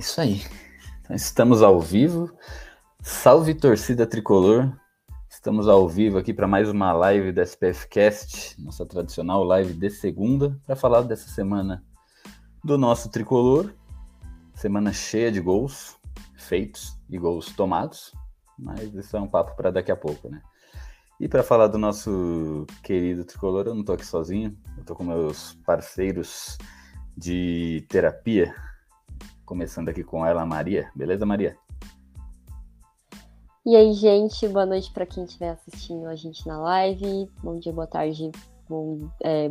Isso aí. Então, estamos ao vivo. Salve torcida tricolor. Estamos ao vivo aqui para mais uma live da SPF Cast, nossa tradicional live de segunda, para falar dessa semana do nosso tricolor. Semana cheia de gols feitos e gols tomados, mas isso é um papo para daqui a pouco, né? E para falar do nosso querido tricolor, eu não estou aqui sozinho, eu estou com meus parceiros de terapia, começando aqui com ela, Maria. Beleza, Maria? E aí, gente, boa noite para quem estiver assistindo a gente na live. Bom dia, boa tarde, bom, é,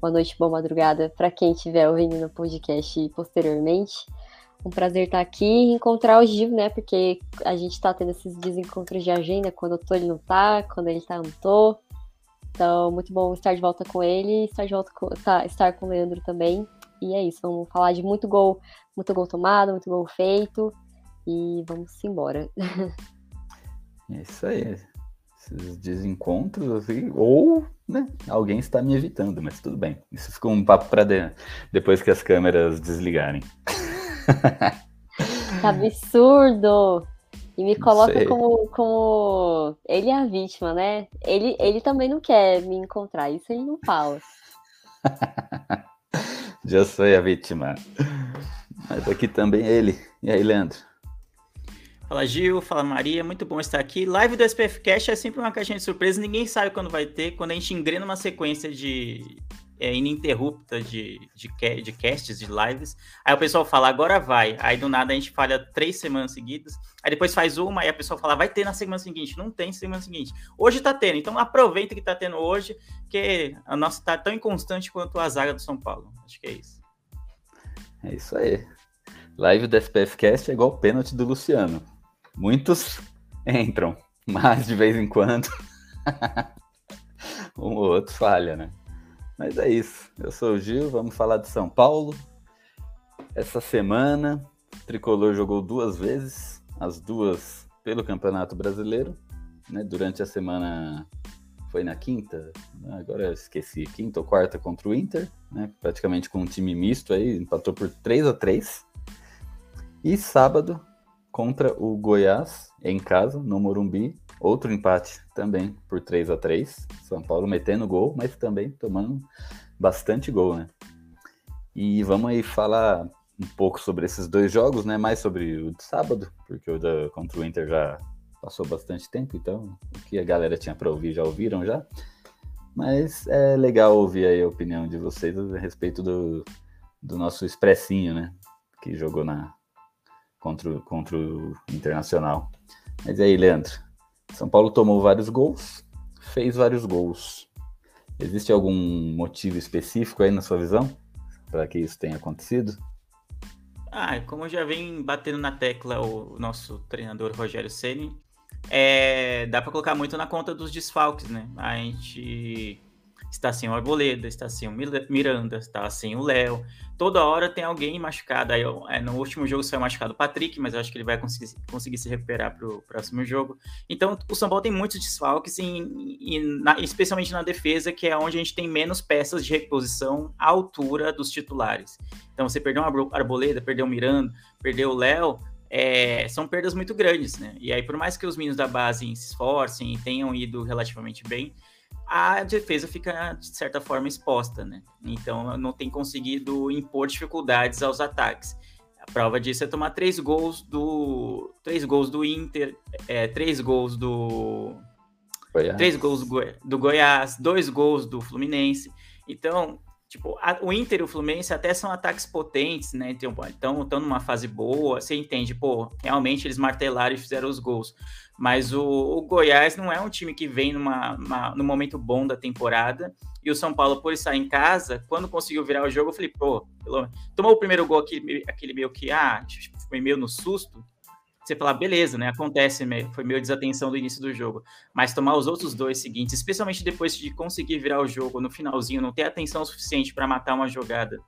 boa noite, boa madrugada para quem estiver ouvindo no podcast posteriormente. Um prazer estar aqui e encontrar o Gil, né? Porque a gente tá tendo esses desencontros de agenda. Quando eu tô, ele não tá. Quando ele tá, eu não tô. Então, muito bom estar de volta com ele, estar de volta com, tá, estar com o Leandro também. E é isso, vamos falar de muito gol, muito gol tomado, muito gol feito. E vamos embora. É isso aí. Esses desencontros, assim, ou né, alguém está me evitando, mas tudo bem. Isso ficou um papo para de... depois que as câmeras desligarem. Que absurdo! E me coloca como, como. Ele é a vítima, né? Ele, ele também não quer me encontrar, isso ele não fala. Já sou a vítima. Mas aqui também é ele. E aí, Leandro? Fala Gil, fala Maria, muito bom estar aqui. Live do SPF Cash é sempre uma caixinha de surpresa, ninguém sabe quando vai ter. Quando a gente engrena uma sequência de é, ininterrupta de, de, de casts, de lives, aí o pessoal fala, agora vai. Aí do nada a gente falha três semanas seguidas, aí depois faz uma, aí a pessoa fala, vai ter na semana seguinte. Não tem semana seguinte. Hoje tá tendo, então aproveita que tá tendo hoje, que a nossa tá tão inconstante quanto a zaga do São Paulo. Acho que é isso. É isso aí. Live do SPF Cast é igual o pênalti do Luciano. Muitos entram, mas de vez em quando um ou outro falha, né? Mas é isso. Eu sou o Gil, vamos falar de São Paulo. Essa semana, o Tricolor jogou duas vezes, as duas pelo Campeonato Brasileiro. Né? Durante a semana foi na quinta, agora eu esqueci, quinta ou quarta contra o Inter, né? praticamente com um time misto aí, empatou por 3 a 3 E sábado contra o Goiás, em casa, no Morumbi. Outro empate também por 3 a 3 São Paulo metendo gol, mas também tomando bastante gol, né? E vamos aí falar um pouco sobre esses dois jogos, né? Mais sobre o de sábado, porque o da, contra o Inter já passou bastante tempo, então o que a galera tinha para ouvir já ouviram já. Mas é legal ouvir aí a opinião de vocês a respeito do, do nosso expressinho, né? Que jogou na, contra, contra o Internacional. Mas aí, Leandro? São Paulo tomou vários gols, fez vários gols. Existe algum motivo específico aí na sua visão para que isso tenha acontecido? Ah, como já vem batendo na tecla o nosso treinador Rogério Ceni, é, dá para colocar muito na conta dos desfalques, né? A gente está sem o Arboleda, está sem o Miranda, está sem o Léo. Toda hora tem alguém machucado. Aí, é, no último jogo saiu machucado o Patrick, mas eu acho que ele vai conseguir, conseguir se recuperar para o próximo jogo. Então, o São Paulo tem muitos desfalques, em, em, na, especialmente na defesa, que é onde a gente tem menos peças de reposição à altura dos titulares. Então, você perdeu o Arboleda, perdeu o Miranda, perdeu o Léo, é, são perdas muito grandes, né? E aí, por mais que os meninos da base se esforcem e tenham ido relativamente bem, a defesa fica, de certa forma, exposta, né? Então, não tem conseguido impor dificuldades aos ataques. A prova disso é tomar três gols do. Três gols do Inter, é, três gols do. Goiás. Três gols do, Goi... do Goiás, dois gols do Fluminense. Então, Tipo, a, o Inter e o Fluminense até são ataques potentes, né? Então, estão numa fase boa, você entende, pô, realmente eles martelaram e fizeram os gols. Mas o, o Goiás não é um time que vem numa, uma, no momento bom da temporada. E o São Paulo, por estar em casa, quando conseguiu virar o jogo, eu falei, pô, tomou o primeiro gol, aquele, aquele meio que, ah, foi meio no susto você falar, beleza, né? Acontece, foi meio desatenção do início do jogo. Mas tomar os outros dois seguintes, especialmente depois de conseguir virar o jogo no finalzinho, não ter atenção suficiente para matar uma jogada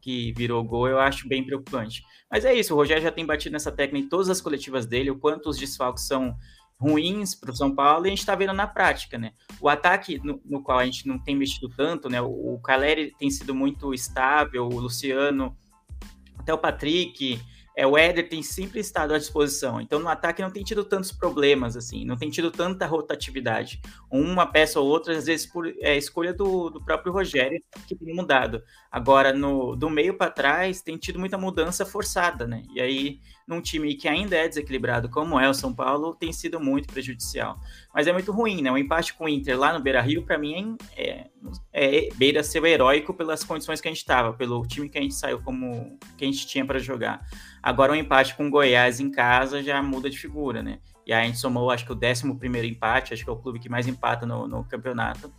que virou gol, eu acho bem preocupante. Mas é isso, o Rogério já tem batido nessa técnica em todas as coletivas dele, o quanto os desfalques são ruins para o São Paulo, e a gente está vendo na prática, né? O ataque no, no, qual a gente não tem mexido tanto, né? O, o Caleri tem sido muito estável, o Luciano, até o Patrick, é, o Éder tem sempre estado à disposição. Então, no ataque não tem tido tantos problemas, assim, não tem tido tanta rotatividade. Uma peça ou outra, às vezes, por é, escolha do, do próprio Rogério, que tem mudado. Agora, no, do meio para trás, tem tido muita mudança forçada, né? E aí, num time que ainda é desequilibrado, como é o São Paulo, tem sido muito prejudicial. Mas é muito ruim, né? O empate com o Inter lá no Beira Rio, para mim, é, é, é beira ser heróico pelas condições que a gente estava, pelo time que a gente saiu, como que a gente tinha para jogar. Agora, o um empate com o Goiás em casa já muda de figura, né? E aí a gente somou, acho que o 11 empate, acho que é o clube que mais empata no, no campeonato.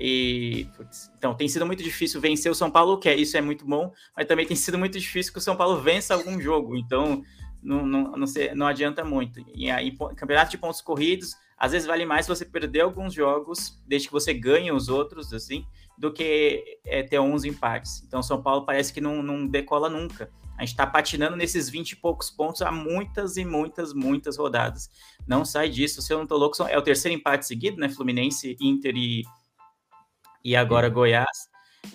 E putz, então tem sido muito difícil vencer o São Paulo, que é, isso é muito bom, mas também tem sido muito difícil que o São Paulo vença algum jogo. Então não, não, não, sei, não adianta muito. E aí, campeonato de pontos corridos, às vezes vale mais você perder alguns jogos, desde que você ganhe os outros, assim, do que é, ter 11 empates. Então, São Paulo parece que não, não decola nunca. A gente está patinando nesses 20 e poucos pontos há muitas e muitas, muitas rodadas. Não sai disso. Se eu não tô louco, é o terceiro empate seguido, né? Fluminense, Inter e, e agora Goiás.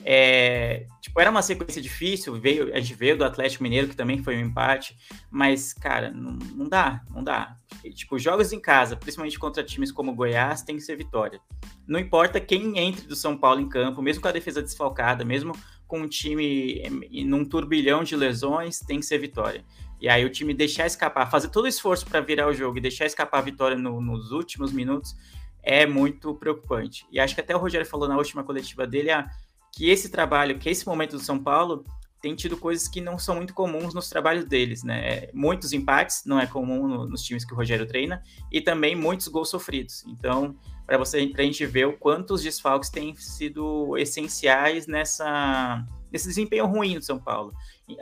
É, tipo, era uma sequência difícil, veio, a gente veio do Atlético Mineiro, que também foi um empate, mas, cara, não, não dá, não dá. E, tipo, jogos em casa, principalmente contra times como Goiás, tem que ser vitória. Não importa quem entre do São Paulo em campo, mesmo com a defesa desfalcada, mesmo com um time num turbilhão de lesões, tem que ser vitória. E aí o time deixar escapar, fazer todo o esforço para virar o jogo e deixar escapar a vitória no, nos últimos minutos é muito preocupante. E acho que até o Rogério falou na última coletiva dele, ah, que esse trabalho, que esse momento do São Paulo tem tido coisas que não são muito comuns nos trabalhos deles, né? É, muitos empates não é comum no, nos times que o Rogério treina e também muitos gols sofridos. Então, para você, para a gente ver o quanto os desfalques têm sido essenciais nessa nesse desempenho ruim do São Paulo.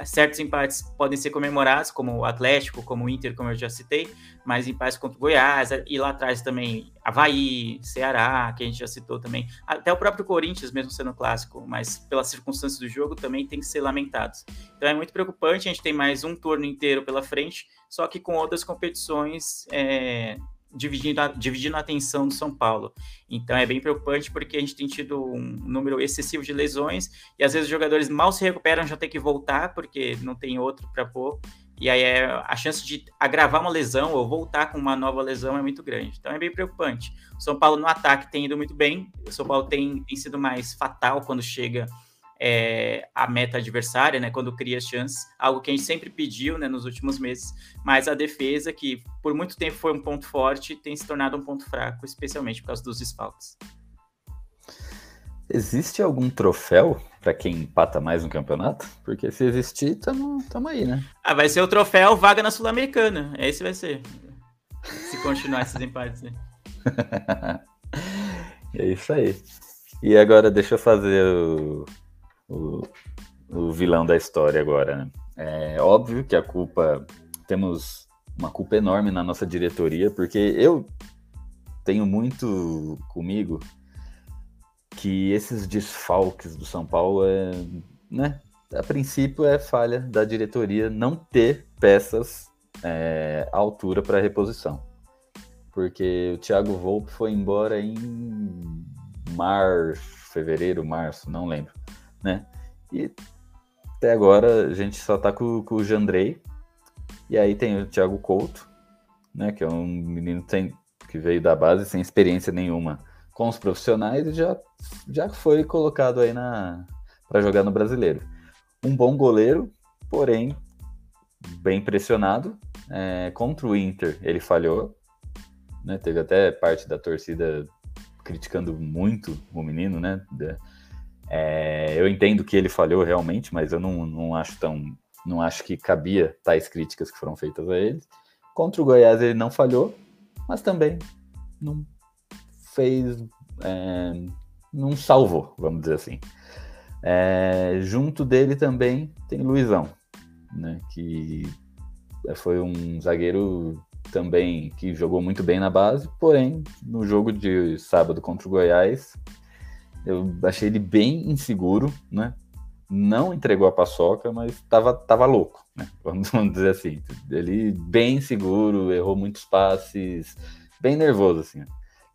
Certos empates podem ser comemorados, como o Atlético, como o Inter, como eu já citei, mas empates contra o Goiás, e lá atrás também Havaí, Ceará, que a gente já citou também, até o próprio Corinthians, mesmo sendo clássico, mas pelas circunstâncias do jogo também tem que ser lamentados. Então é muito preocupante, a gente tem mais um turno inteiro pela frente, só que com outras competições é, dividindo a, dividindo a atenção do São Paulo. Então é bem preocupante porque a gente tem tido um número excessivo de lesões e às vezes os jogadores mal se recuperam, já tem que voltar porque não tem outro para pôr. E aí é, a chance de agravar uma lesão ou voltar com uma nova lesão é muito grande. Então é bem preocupante. O São Paulo no ataque tem ido muito bem. O São Paulo tem, tem sido mais fatal quando chega é, a meta adversária, né, quando cria as chances, algo que a gente sempre pediu né, nos últimos meses, mas a defesa, que por muito tempo foi um ponto forte, tem se tornado um ponto fraco, especialmente por causa dos desfalques. Existe algum troféu para quem empata mais no campeonato? Porque se existir, tamo, tamo aí, né? Ah, vai ser o troféu vaga na Sul-Americana. Esse vai ser. Se continuar esses empates, né? é isso aí. E agora deixa eu fazer o, o, o vilão da história agora. Né? É óbvio que a culpa. Temos uma culpa enorme na nossa diretoria, porque eu tenho muito comigo que esses desfalques do São Paulo é, né? A princípio é falha da diretoria não ter peças é, à altura para reposição. Porque o Thiago Volpe foi embora em março, fevereiro, março, não lembro né? E até agora a gente só tá com, com o Jandrei. E aí tem o Thiago Couto, né? Que é um menino tem, que veio da base sem experiência nenhuma com os profissionais e já, já foi colocado aí na para jogar no brasileiro. Um bom goleiro, porém bem pressionado. É, contra o Inter ele falhou, né? Teve até parte da torcida criticando muito o menino, né? É, eu entendo que ele falhou realmente, mas eu não, não acho tão. Não acho que cabia tais críticas que foram feitas a ele. Contra o Goiás ele não falhou, mas também não fez. É, não salvou, vamos dizer assim. É, junto dele também tem Luizão, né, que foi um zagueiro também que jogou muito bem na base, porém, no jogo de sábado contra o Goiás, eu achei ele bem inseguro, né? Não entregou a paçoca, mas estava tava louco, né? Vamos, vamos dizer assim. Ele bem inseguro, errou muitos passes, bem nervoso, assim.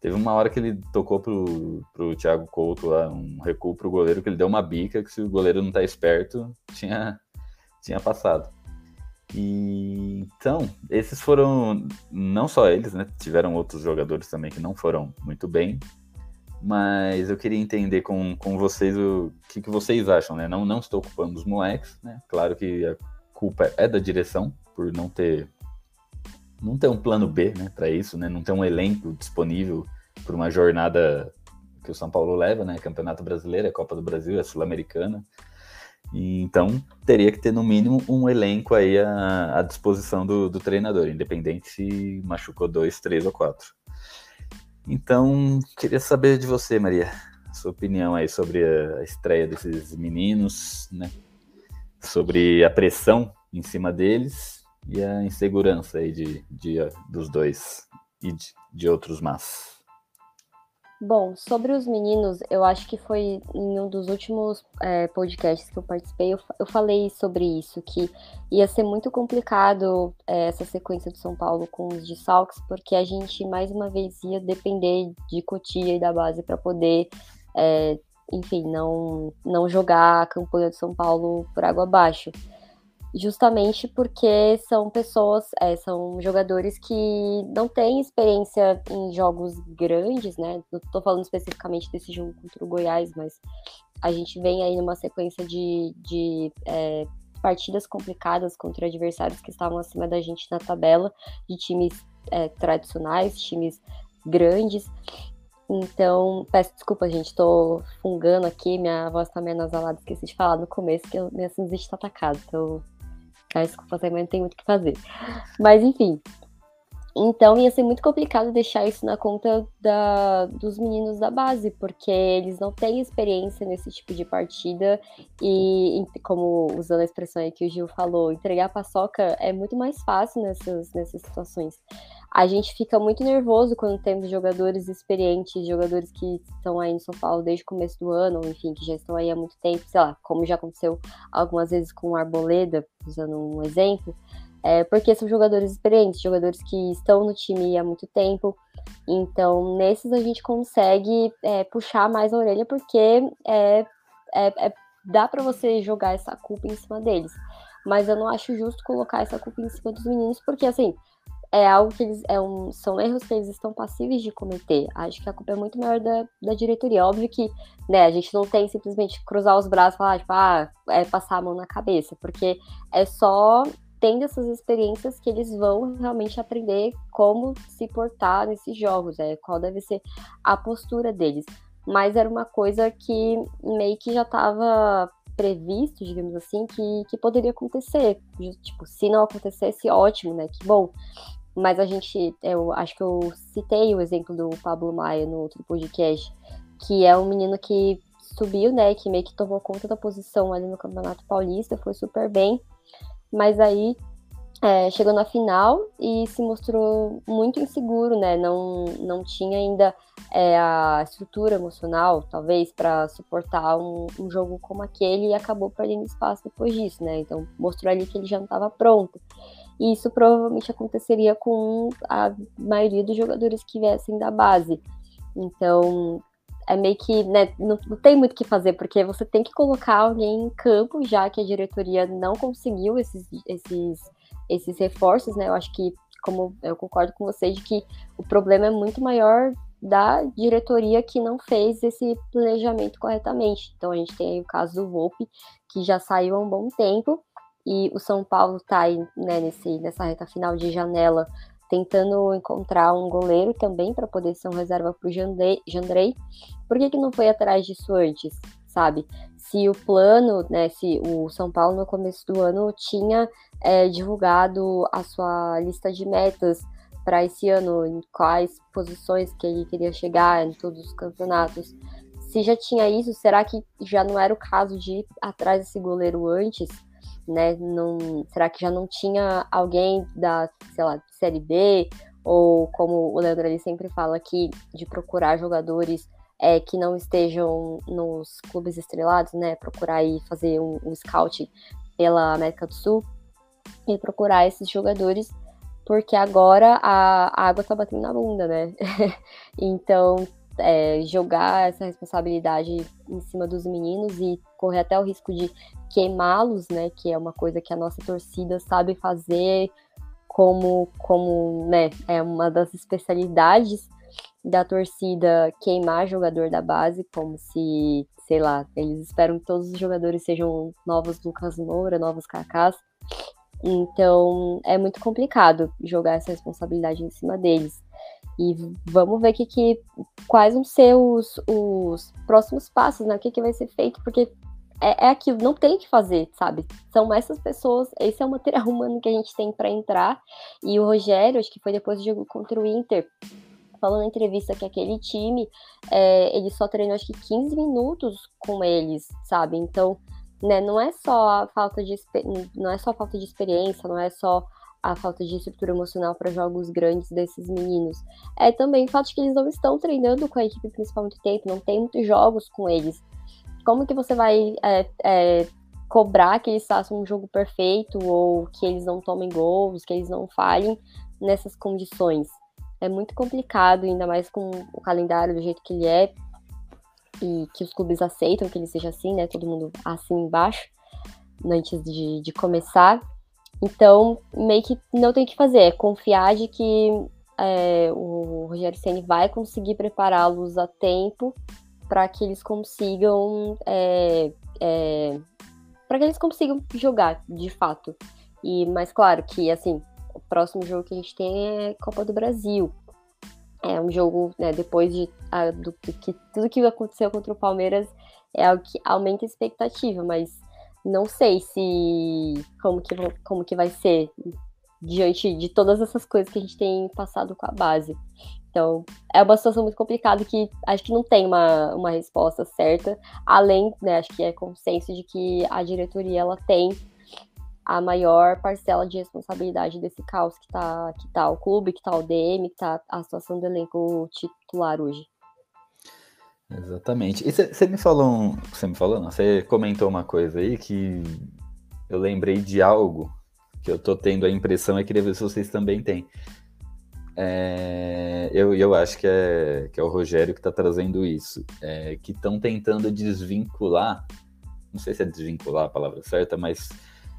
Teve uma hora que ele tocou pro, pro Thiago Couto lá, um recuo pro goleiro, que ele deu uma bica, que se o goleiro não tá esperto, tinha, tinha passado. E então, esses foram não só eles, né? Tiveram outros jogadores também que não foram muito bem. Mas eu queria entender com, com vocês o que, que vocês acham, né? Não, não estou ocupando os moleques, né? Claro que a culpa é da direção por não ter não ter um plano B, né, para isso, né? Não ter um elenco disponível para uma jornada que o São Paulo leva, né? Campeonato Brasileiro, é Copa do Brasil, é Sul-Americana. Então, teria que ter no mínimo um elenco aí à, à disposição do, do, treinador, independente se machucou dois, três ou quatro. Então, queria saber de você, Maria, sua opinião aí sobre a estreia desses meninos, né? Sobre a pressão em cima deles e a insegurança aí de, de dos dois e de, de outros más. Bom, sobre os meninos, eu acho que foi em um dos últimos é, podcasts que eu participei, eu, eu, falei sobre isso, que ia ser muito complicado é, essa sequência do São Paulo com os de Salks, porque a gente mais uma vez ia depender de Cotia e da base para poder, é, enfim, não, não jogar a campanha do São Paulo por água abaixo justamente porque são pessoas, é, são jogadores que não têm experiência em jogos grandes, né? Não estou falando especificamente desse jogo contra o Goiás, mas a gente vem aí numa sequência de, de é, partidas complicadas contra adversários que estavam acima da gente na tabela, de times é, tradicionais, times grandes. Então, peço desculpa, gente, tô fungando aqui, minha voz tá meio nasalada, esqueci de falar no começo que minha sinusite tá atacada, então Peço desculpa, mas não tem muito o que fazer. Mas enfim. Então ia ser muito complicado deixar isso na conta da, dos meninos da base, porque eles não têm experiência nesse tipo de partida e, como usando a expressão aí que o Gil falou, entregar paçoca é muito mais fácil nessas, nessas situações a gente fica muito nervoso quando temos jogadores experientes, jogadores que estão aí no São Paulo desde o começo do ano, enfim, que já estão aí há muito tempo, sei lá, como já aconteceu algumas vezes com o Arboleda, usando um exemplo, é, porque são jogadores experientes, jogadores que estão no time há muito tempo. Então, nesses a gente consegue é, puxar mais a orelha, porque é, é, é dá para você jogar essa culpa em cima deles. Mas eu não acho justo colocar essa culpa em cima dos meninos, porque assim, é algo que eles é um, são erros que eles estão passíveis de cometer. Acho que a culpa é muito maior da, da diretoria. Óbvio que né, a gente não tem simplesmente cruzar os braços e falar, tipo, ah, é passar a mão na cabeça, porque é só tendo essas experiências que eles vão realmente aprender como se portar nesses jogos, é, qual deve ser a postura deles. Mas era uma coisa que meio que já estava previsto, digamos assim, que, que poderia acontecer. Tipo, se não acontecesse, ótimo, né? Que bom mas a gente, eu acho que eu citei o exemplo do Pablo Maia no outro podcast, que é um menino que subiu, né, que meio que tomou conta da posição ali no Campeonato Paulista, foi super bem, mas aí é, chegou na final e se mostrou muito inseguro, né, não, não tinha ainda é, a estrutura emocional, talvez, para suportar um, um, jogo como aquele e acabou perdendo espaço depois disso, né, então mostrou ali que ele já não estava pronto. E isso provavelmente aconteceria com a maioria dos jogadores que viessem da base. Então, é meio que, né, não, não tem muito o que fazer, porque você tem que colocar alguém em campo, já que a diretoria não conseguiu esses, esses, esses reforços, né? Eu acho que, como eu concordo com você, de que o problema é muito maior da diretoria que não fez esse planejamento corretamente. Então a gente tem o caso do Volpe, que já saiu há um bom tempo, e o São Paulo está aí né, nesse, nessa reta final de janela tentando encontrar um goleiro também para poder ser um reserva para o Jandrei. Por que, que não foi atrás disso antes? sabe? Se o plano, né, se o São Paulo no começo do ano tinha é, divulgado a sua lista de metas para esse ano, em quais posições que ele queria chegar em todos os campeonatos. Se já tinha isso, será que já não era o caso de ir atrás desse goleiro antes? Né? Não, será que já não tinha alguém da, sei lá, Série B? Ou como o Leandro ele sempre fala aqui, de procurar jogadores é, que não estejam nos clubes estrelados, né? Procurar e fazer um, um scout pela América do Sul e procurar esses jogadores porque agora a, a água tá batendo na bunda, né? então, é, jogar essa responsabilidade em cima dos meninos e correr até o risco de queimá-los, né? Que é uma coisa que a nossa torcida sabe fazer como, como né, é uma das especialidades da torcida queimar jogador da base, como se, sei lá, eles esperam que todos os jogadores sejam novos Lucas Moura, novos Kakás. Então é muito complicado jogar essa responsabilidade em cima deles. E vamos ver que, que, quais vão ser os, os próximos passos, né? O que, que vai ser feito, porque é, é aquilo, não tem o que fazer, sabe? São essas pessoas, esse é o material humano que a gente tem para entrar. E o Rogério, acho que foi depois do jogo contra o Inter, falou na entrevista que aquele time, é, ele só treinou acho que 15 minutos com eles, sabe? Então né? Não é só a falta de não é só falta de experiência, não é só a falta de estrutura emocional para jogos grandes desses meninos. É também o fato de que eles não estão treinando com a equipe principal muito tempo, não tem muitos jogos com eles. Como que você vai é, é, cobrar que eles façam um jogo perfeito ou que eles não tomem gols, que eles não falhem nessas condições? É muito complicado, ainda mais com o calendário do jeito que ele é e que os clubes aceitam que ele seja assim, né? Todo mundo assim embaixo, antes de, de começar. Então, meio que não tem o que fazer, é confiar de que é, o Rogério Ceni vai conseguir prepará-los a tempo para que eles consigam é, é, para que eles consigam jogar de fato. E mais claro que assim, o próximo jogo que a gente tem é Copa do Brasil. É um jogo, né, depois de a, do, que tudo que aconteceu contra o Palmeiras é algo que aumenta a expectativa, mas não sei se como que, como que vai ser diante de todas essas coisas que a gente tem passado com a base. Então, é uma situação muito complicada que acho que não tem uma, uma resposta certa, além, né, acho que é consenso de que a diretoria ela tem a maior parcela de responsabilidade desse caos que tá, que tá o clube, que tá o DM, que tá a situação do elenco titular hoje. Exatamente. E você me falou, você me falou, você comentou uma coisa aí que eu lembrei de algo que eu tô tendo a impressão e queria ver se vocês também têm. É, eu, eu acho que é, que é o Rogério que está trazendo isso, é, que estão tentando desvincular, não sei se é desvincular a palavra certa, mas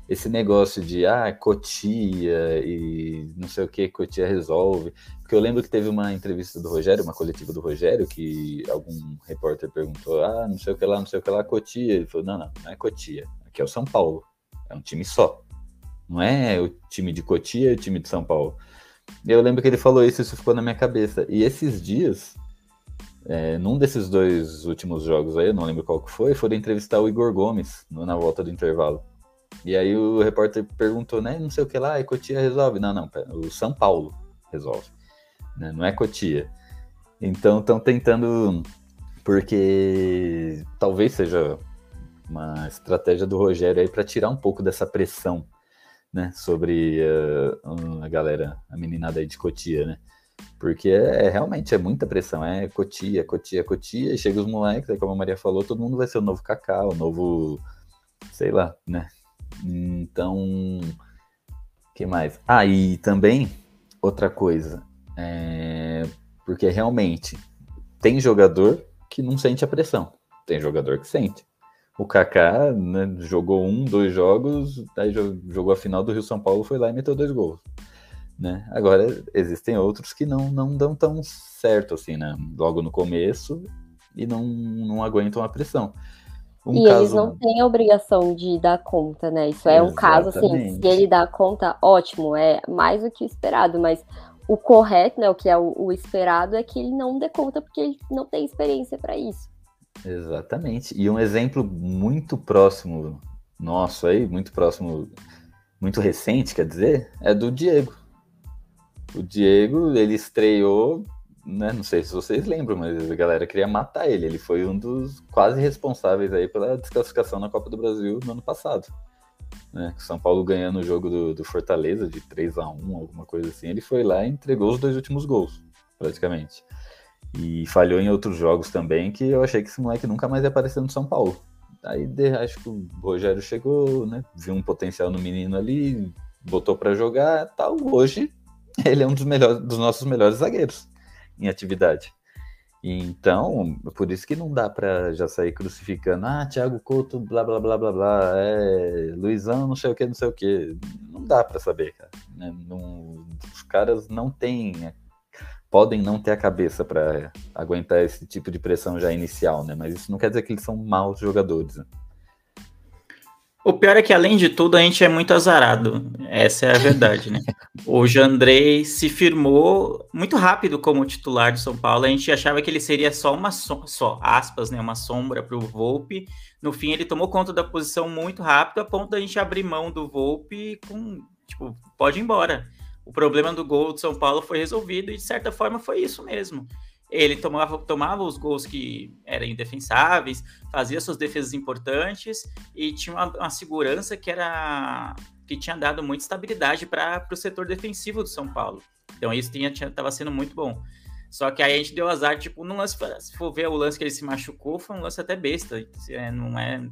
esse negócio de ah, Cotia e não sei o que, Cotia resolve. Porque eu lembro que teve uma entrevista do Rogério, uma coletiva do Rogério, que algum repórter perguntou: ah, não sei o que lá, não sei o que lá, Cotia. Ele falou: não, não, não é Cotia. Aqui é o São Paulo. É um time só. Não é o time de Cotia e o time de São Paulo. Eu lembro que ele falou isso, isso ficou na minha cabeça. E esses dias, é, num desses dois últimos jogos aí, eu não lembro qual que foi, foram entrevistar o Igor Gomes na volta do intervalo. E aí o repórter perguntou, né? Não sei o que lá, e Cotia resolve. Não, não, o São Paulo resolve. Né, não é Cotia. Então estão tentando, porque talvez seja uma estratégia do Rogério aí para tirar um pouco dessa pressão, né? Sobre uh, a galera, a meninada aí de Cotia, né? Porque é, é, realmente é muita pressão, é Cotia, Cotia, Cotia, e chega os moleques, aí como a Maria falou, todo mundo vai ser o novo Cacau, o novo, sei lá, né? Então, que mais? Ah, e também outra coisa, é, porque realmente tem jogador que não sente a pressão, tem jogador que sente. O Kaká né, jogou um, dois jogos, aí jogou a final do Rio São Paulo, foi lá e meteu dois gols. Né? Agora existem outros que não, não dão tão certo assim, né? Logo no começo e não, não aguentam a pressão. Um e caso... eles não têm a obrigação de dar conta, né? Isso é Exatamente. um caso assim, se ele dá conta, ótimo, é mais do que o esperado, mas o correto, né, o que é o, o esperado é que ele não dê conta porque ele não tem experiência para isso. Exatamente. E um exemplo muito próximo nosso aí, muito próximo, muito recente, quer dizer, é do Diego. O Diego, ele estreou, né, não sei se vocês lembram, mas a galera queria matar ele. Ele foi um dos quase responsáveis aí pela desclassificação na Copa do Brasil no ano passado. Né, São Paulo ganhando o jogo do, do, Fortaleza de 3 a 1 alguma coisa assim. Ele foi lá e entregou os dois últimos gols, praticamente. E falhou em outros jogos também, que eu achei que esse moleque nunca mais ia aparecer no São Paulo. Aí acho que o Rogério chegou, né? Viu um potencial no menino ali, botou para jogar, tal. Hoje ele é um dos melhores, dos nossos melhores zagueiros em atividade. Então, por isso que não dá para já sair crucificando, ah, Thiago Couto, blá blá blá blá blá, é, Luizão, não sei o que, não sei o que. Não dá para saber, cara. Né? Não, os caras não têm podem não ter a cabeça para aguentar esse tipo de pressão já inicial, né? Mas isso não quer dizer que eles são maus jogadores. Né? O pior é que, além de tudo, a gente é muito azarado. Essa é a verdade, né? O Jandrei se firmou muito rápido como titular de São Paulo. A gente achava que ele seria só uma so só aspas, né? Uma sombra para o Volpe. No fim, ele tomou conta da posição muito rápido, a ponto da gente abrir mão do Volpe com tipo, pode ir embora o problema do gol de São Paulo foi resolvido e, de certa forma, foi isso mesmo. Ele tomava, tomava os gols que eram indefensáveis, fazia suas defesas importantes e tinha uma, uma segurança que era que tinha dado muita estabilidade para o setor defensivo do São Paulo. Então isso estava sendo muito bom. Só que aí a gente deu azar, tipo, no lance, se for ver o lance que ele se machucou, foi um lance até besta. É, não é,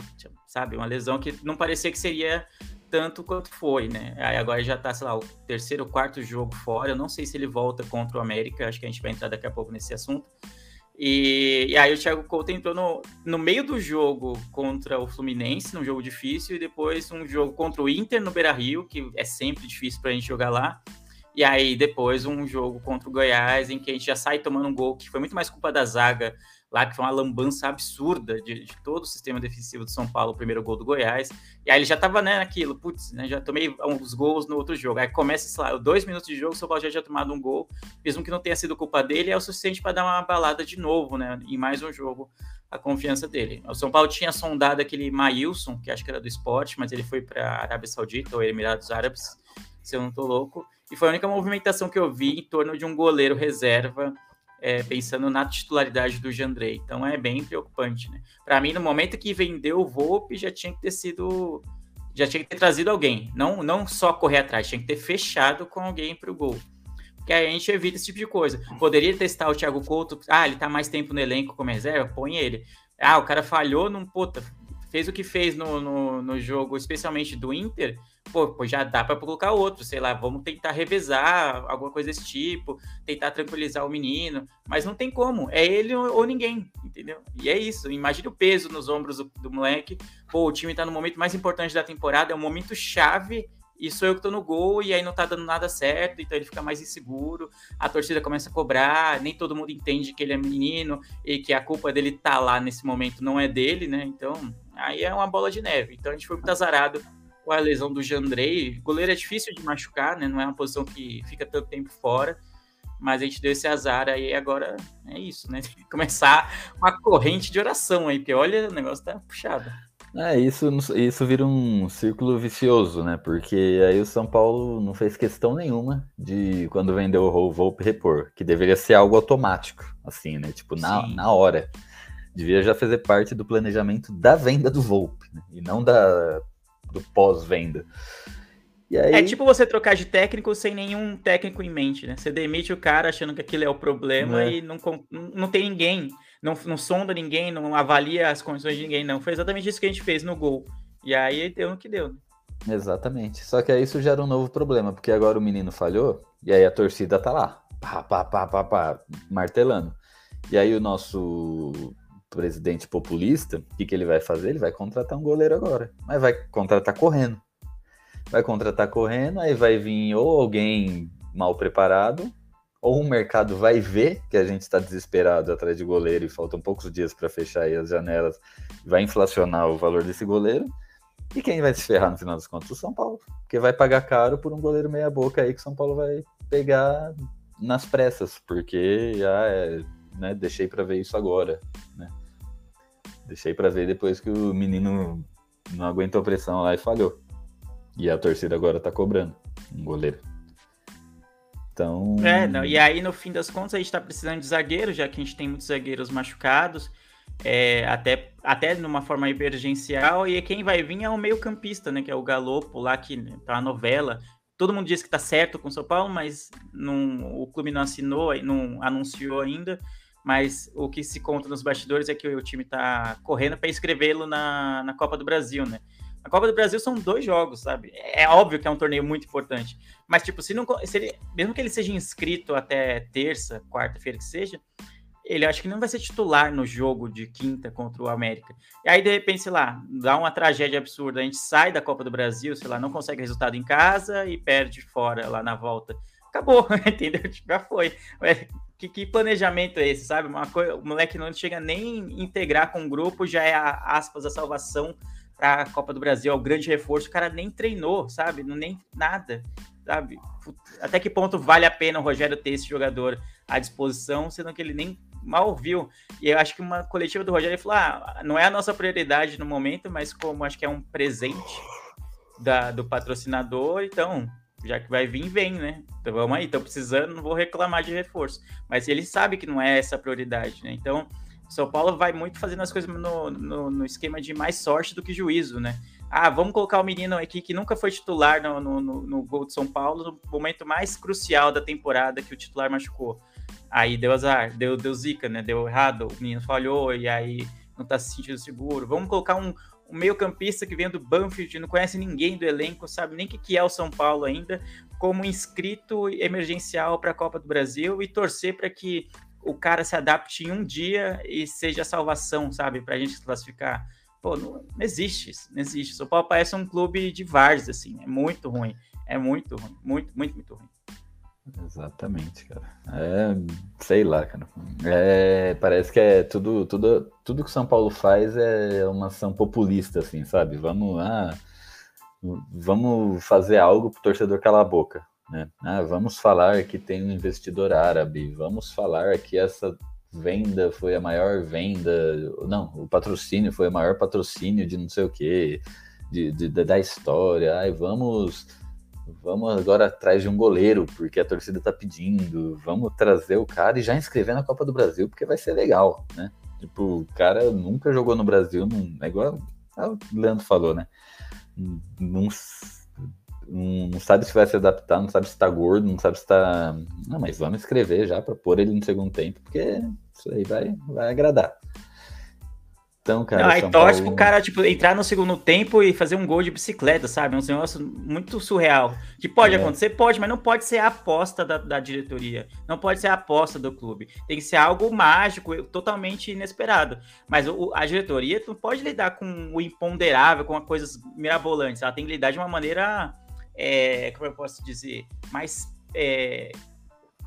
sabe, uma lesão que não parecia que seria tanto quanto foi, né? Aí agora já tá, sei lá, o terceiro, quarto jogo fora. Eu não sei se ele volta contra o América, acho que a gente vai entrar daqui a pouco nesse assunto. E, e aí o Thiago Couto entrou no, no meio do jogo contra o Fluminense, num jogo difícil, e depois um jogo contra o Inter no Beira Rio, que é sempre difícil pra gente jogar lá. E aí depois um jogo contra o Goiás, em que a gente já sai tomando um gol, que foi muito mais culpa da zaga lá, que foi uma lambança absurda de, de, todo o sistema defensivo do São Paulo, o primeiro gol do Goiás. E aí ele já tava, né, naquilo, putz, né, já tomei uns gols no outro jogo. Aí começa, sei lá, dois minutos de jogo, o São Paulo já tinha tomado um gol, mesmo que não tenha sido culpa dele, é o suficiente para dar uma balada de novo, né, em mais um jogo, a confiança dele. O São Paulo tinha sondado aquele Maílson, que acho que era do esporte, mas ele foi para Arábia Saudita ou Emirados Árabes, se eu não tô louco. E foi a única movimentação que eu vi em torno de um goleiro reserva é, pensando na titularidade do Jandrei. Então é bem preocupante, né? Para mim, no momento que vendeu o Volpe, já tinha que ter sido. Já tinha que ter trazido alguém. Não, não só correr atrás, tinha que ter fechado com alguém para o gol. Porque aí a gente evita esse tipo de coisa. Poderia testar o Thiago Couto. Ah, ele tá mais tempo no elenco como reserva, põe ele. Ah, o cara falhou num. Puta, fez o que fez no, no, no jogo, especialmente do Inter pô, pô já dá para colocar outro, sei lá, vamos tentar revezar, alguma coisa desse tipo, tentar tranquilizar o menino, mas não tem como, é ele ou, ninguém, entendeu? E é isso, imagine o peso nos ombros do, do moleque, pô, o time tá no momento mais importante da temporada, é um momento chave e sou eu que tô no gol e aí não tá dando nada certo, então ele fica mais inseguro, a torcida começa a cobrar, nem todo mundo entende que ele é menino e que a culpa dele tá lá nesse momento não é dele, né? Então, aí é uma bola de neve. Então a gente foi muito azarado com a lesão do Jandrei. Goleiro é difícil de machucar, né? Não é uma posição que fica tanto tempo fora. Mas a gente deu esse azar aí agora é isso, né? Tem que começar uma corrente de oração aí, porque olha, o negócio tá puxado. É, isso, isso vira um círculo vicioso, né? Porque aí o São Paulo não fez questão nenhuma de quando vendeu o Volpe repor, que deveria ser algo automático, assim, né? Tipo, na, na hora. Devia já fazer parte do planejamento da venda do Volpe, né? e não da do pós-venda. Aí... É tipo você trocar de técnico sem nenhum técnico em mente, né? Você demite o cara achando que aquilo é o problema é. e não, não tem ninguém, não, não sonda ninguém, não avalia as condições de ninguém, não. Foi exatamente isso que a gente fez no gol. E aí deu no que deu. Exatamente. Só que aí isso gera um novo problema, porque agora o menino falhou e aí a torcida tá lá, pá, pá, pá, pá, pá martelando. E aí o nosso presidente populista, o que, que ele vai fazer? Ele vai contratar um goleiro agora. Mas vai contratar correndo. Vai contratar correndo, aí vai vir ou alguém mal preparado, ou o mercado vai ver que a gente está desesperado atrás de goleiro e faltam poucos dias para fechar aí as janelas, vai inflacionar o valor desse goleiro. E quem vai se ferrar no final das contas? O São Paulo. Porque vai pagar caro por um goleiro meia-boca aí que o São Paulo vai pegar nas pressas, porque já é, né, deixei para ver isso agora, né? Deixei para ver depois que o menino não aguentou a pressão lá e falhou. E a torcida agora tá cobrando um goleiro. Então. É, não, e aí no fim das contas a gente tá precisando de zagueiro, já que a gente tem muitos zagueiros machucados, é, até, até numa forma emergencial, e quem vai vir é o meio-campista, né? Que é o Galopo lá, que tá na novela. Todo mundo diz que tá certo com o São Paulo, mas não, o clube não assinou, não anunciou ainda. Mas o que se conta nos bastidores é que o time tá correndo para inscrevê-lo na, na Copa do Brasil, né? A Copa do Brasil são dois jogos, sabe? É óbvio que é um torneio muito importante. Mas, tipo, se não. Se ele, mesmo que ele seja inscrito até terça, quarta-feira que seja, ele acho que não vai ser titular no jogo de quinta contra o América. E aí, de repente, sei lá, dá uma tragédia absurda. A gente sai da Copa do Brasil, sei lá, não consegue resultado em casa e perde fora lá na volta. Acabou, entendeu? Tipo, já foi. Que, que, planejamento é esse, sabe? Uma coisa, o moleque não chega nem integrar com o grupo, já é a, aspas a salvação para a Copa do Brasil, é o grande reforço. O cara nem treinou, sabe? Não nem nada, sabe? Até que ponto vale a pena o Rogério ter esse jogador à disposição, sendo que ele nem mal viu. E eu acho que uma coletiva do Rogério falou: ah, não é a nossa prioridade no momento, mas como acho que é um presente da, do patrocinador, então já que vai vir, vem, né? Então vamos aí, estão precisando, não vou reclamar de reforço. Mas ele sabe que não é essa a prioridade, né? Então são Paulo vai muito fazendo as coisas no, no, no, esquema de mais sorte do que juízo, né? Ah, vamos colocar o menino aqui que nunca foi titular no, no, no, gol de São Paulo no momento mais crucial da temporada que o titular machucou. Aí deu azar, deu, deu zica, né? Deu errado, o menino falhou e aí não tá se sentindo seguro. Vamos colocar um, um meio-campista que vem do Banfield, não conhece ninguém do elenco, sabe nem o que, que é o São Paulo ainda, como inscrito emergencial para a Copa do Brasil e torcer para que o cara se adapte em um dia e seja a salvação, sabe? Pra gente se classificar. Pô, não, não existe isso, não existe. O São Paulo parece um clube de várzea, assim. É muito ruim. É muito ruim. Muito, muito, muito ruim. Exatamente, cara. É, sei lá, cara. É, parece que é tudo, tudo, tudo que São Paulo faz é uma ação populista, assim, sabe? Vamos, ah, vamos fazer algo pro torcedor calar a boca. Né? Ah, vamos falar que tem um investidor árabe, vamos falar que essa venda foi a maior venda, não, o patrocínio foi o maior patrocínio de não sei o que, de, de, da história. Ai, vamos, vamos agora atrás de um goleiro, porque a torcida tá pedindo, vamos trazer o cara e já inscrever na Copa do Brasil, porque vai ser legal, né? Tipo, o cara nunca jogou no Brasil, não, é igual o Leandro falou, né? Não não, sabe se vai se adaptar, não sabe se tá gordo, não sabe se tá. Não, mas vamos escrever já para pôr ele no segundo tempo, porque isso aí vai, vai agradar. Então, cara. Não, aí São torce Paulo... pro cara, tipo, entrar no segundo tempo e fazer um gol de bicicleta, sabe? É um negócio muito surreal. Que pode é. acontecer? Pode, mas não pode ser a aposta da, da, diretoria. Não pode ser a aposta do clube. Tem que ser algo mágico, totalmente inesperado. Mas o, a diretoria não pode lidar com o imponderável, com coisas mirabolantes. Ela tem que lidar de uma maneira é, como eu posso dizer, mais. É,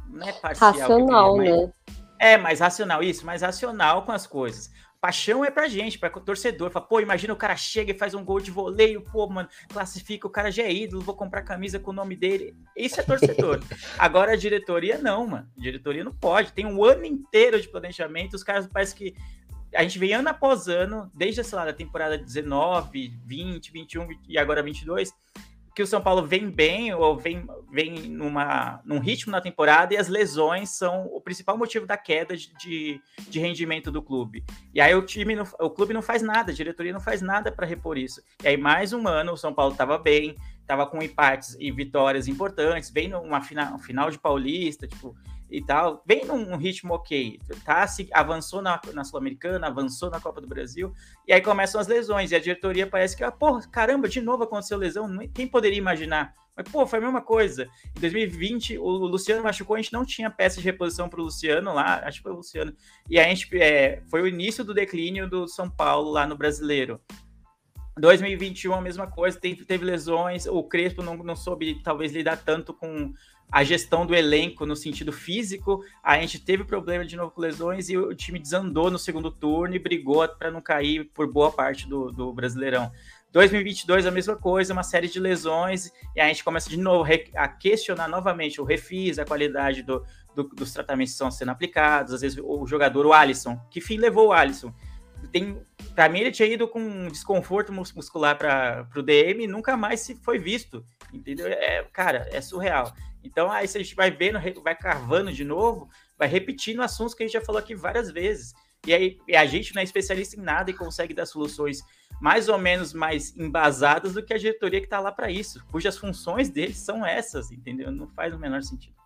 não é parcial. Racional, queria, né? É, mais racional, isso, mais racional com as coisas. Paixão é pra gente, pra torcedor. Fala, pô, imagina o cara chega e faz um gol de voleio, pô, mano, classifica, o cara já é ídolo, vou comprar camisa com o nome dele. Isso é torcedor. Agora a diretoria não, mano. A diretoria não pode. Tem um ano inteiro de planejamento, os caras parece que. A gente vem ano após ano, desde, sei lá, da temporada 19, 20, 21 e agora 22, que o São Paulo vem bem ou vem, vem numa, num ritmo na temporada e as lesões são o principal motivo da queda de, de rendimento do clube. E aí o time, não, o clube não faz nada, a diretoria não faz nada para repor isso. E aí mais um ano o São Paulo estava bem, estava com empates e vitórias importantes, vem numa final, final de Paulista, tipo, e tal, vem num ritmo ok, tá? Se avançou na, na Sul-Americana, avançou na Copa do Brasil, e aí começam as lesões, e a diretoria parece que, ah, pô, caramba, de novo aconteceu lesão, quem poderia imaginar? Mas, pô, foi a mesma coisa. Em 2020, o Luciano machucou, a gente não tinha peça de reposição para o Luciano lá, acho que foi o Luciano, e a gente, é, foi o início do declínio do São Paulo lá no Brasileiro. 2021, a mesma coisa, teve, teve lesões, o Crespo não, não soube, talvez, lidar tanto com a gestão do elenco no sentido físico, a gente teve problema de novo com lesões e o time desandou no segundo turno e brigou para não cair por boa parte do, do Brasileirão. 2022 a mesma coisa, uma série de lesões e a gente começa de novo a questionar novamente o refis, a qualidade do, do, dos tratamentos que estão sendo aplicados, às vezes o jogador, o Alisson, que fim levou o Alisson? tem, mim, ele tinha ido com um desconforto muscular para o DM e nunca mais se foi visto. Entendeu? É, cara, é surreal. Então, aí gente vai vendo, vai carvando de novo, vai repetindo assuntos que a gente já falou aqui várias vezes. E aí a gente não é especialista em nada e consegue dar soluções mais ou menos mais embasadas do que a diretoria que está lá para isso, cujas funções deles são essas, entendeu? Não faz o menor sentido.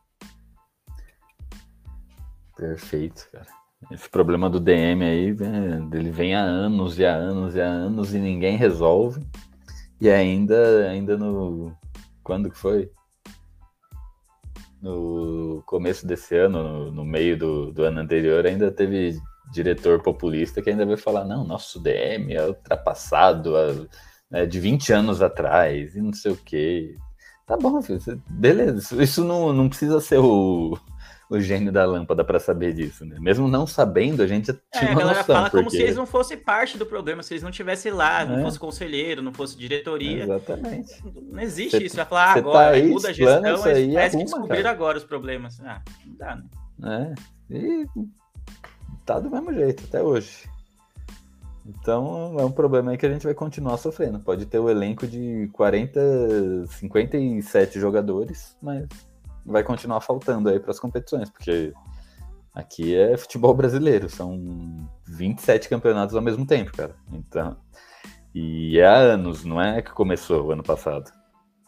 Perfeito, cara. Esse problema do DM aí, né, ele vem há anos e há anos e há anos e ninguém resolve. E ainda, ainda no. Quando que foi? No começo desse ano, no, meio do, do ano anterior, ainda teve diretor populista que ainda vai falar: não, nosso DM é ultrapassado né, de 20 anos atrás e não sei o quê. Tá bom, filho, beleza. Isso não, não precisa ser o, o gênio da lâmpada para saber disso, né? Mesmo não sabendo, a gente é, tinha é, a galera noção, fala porque... como se eles não fossem parte do problema, se eles não estivessem lá, não é. fosse conselheiro, não fosse diretoria. Exatamente. Não existe cê, isso. Vai falar ah, agora, tá aí, muda a gestão, mas parece arruma, que descobriram cara. agora os problemas. Ah, não dá, né? É, e tá do mesmo jeito até hoje. Então é um problema aí que a gente vai continuar sofrendo. Pode ter o elenco de 40, 57 jogadores, mas vai continuar faltando aí para as competições, porque aqui é futebol brasileiro, são 27 campeonatos ao mesmo tempo, cara. Então, e é há anos, não é que começou o ano passado.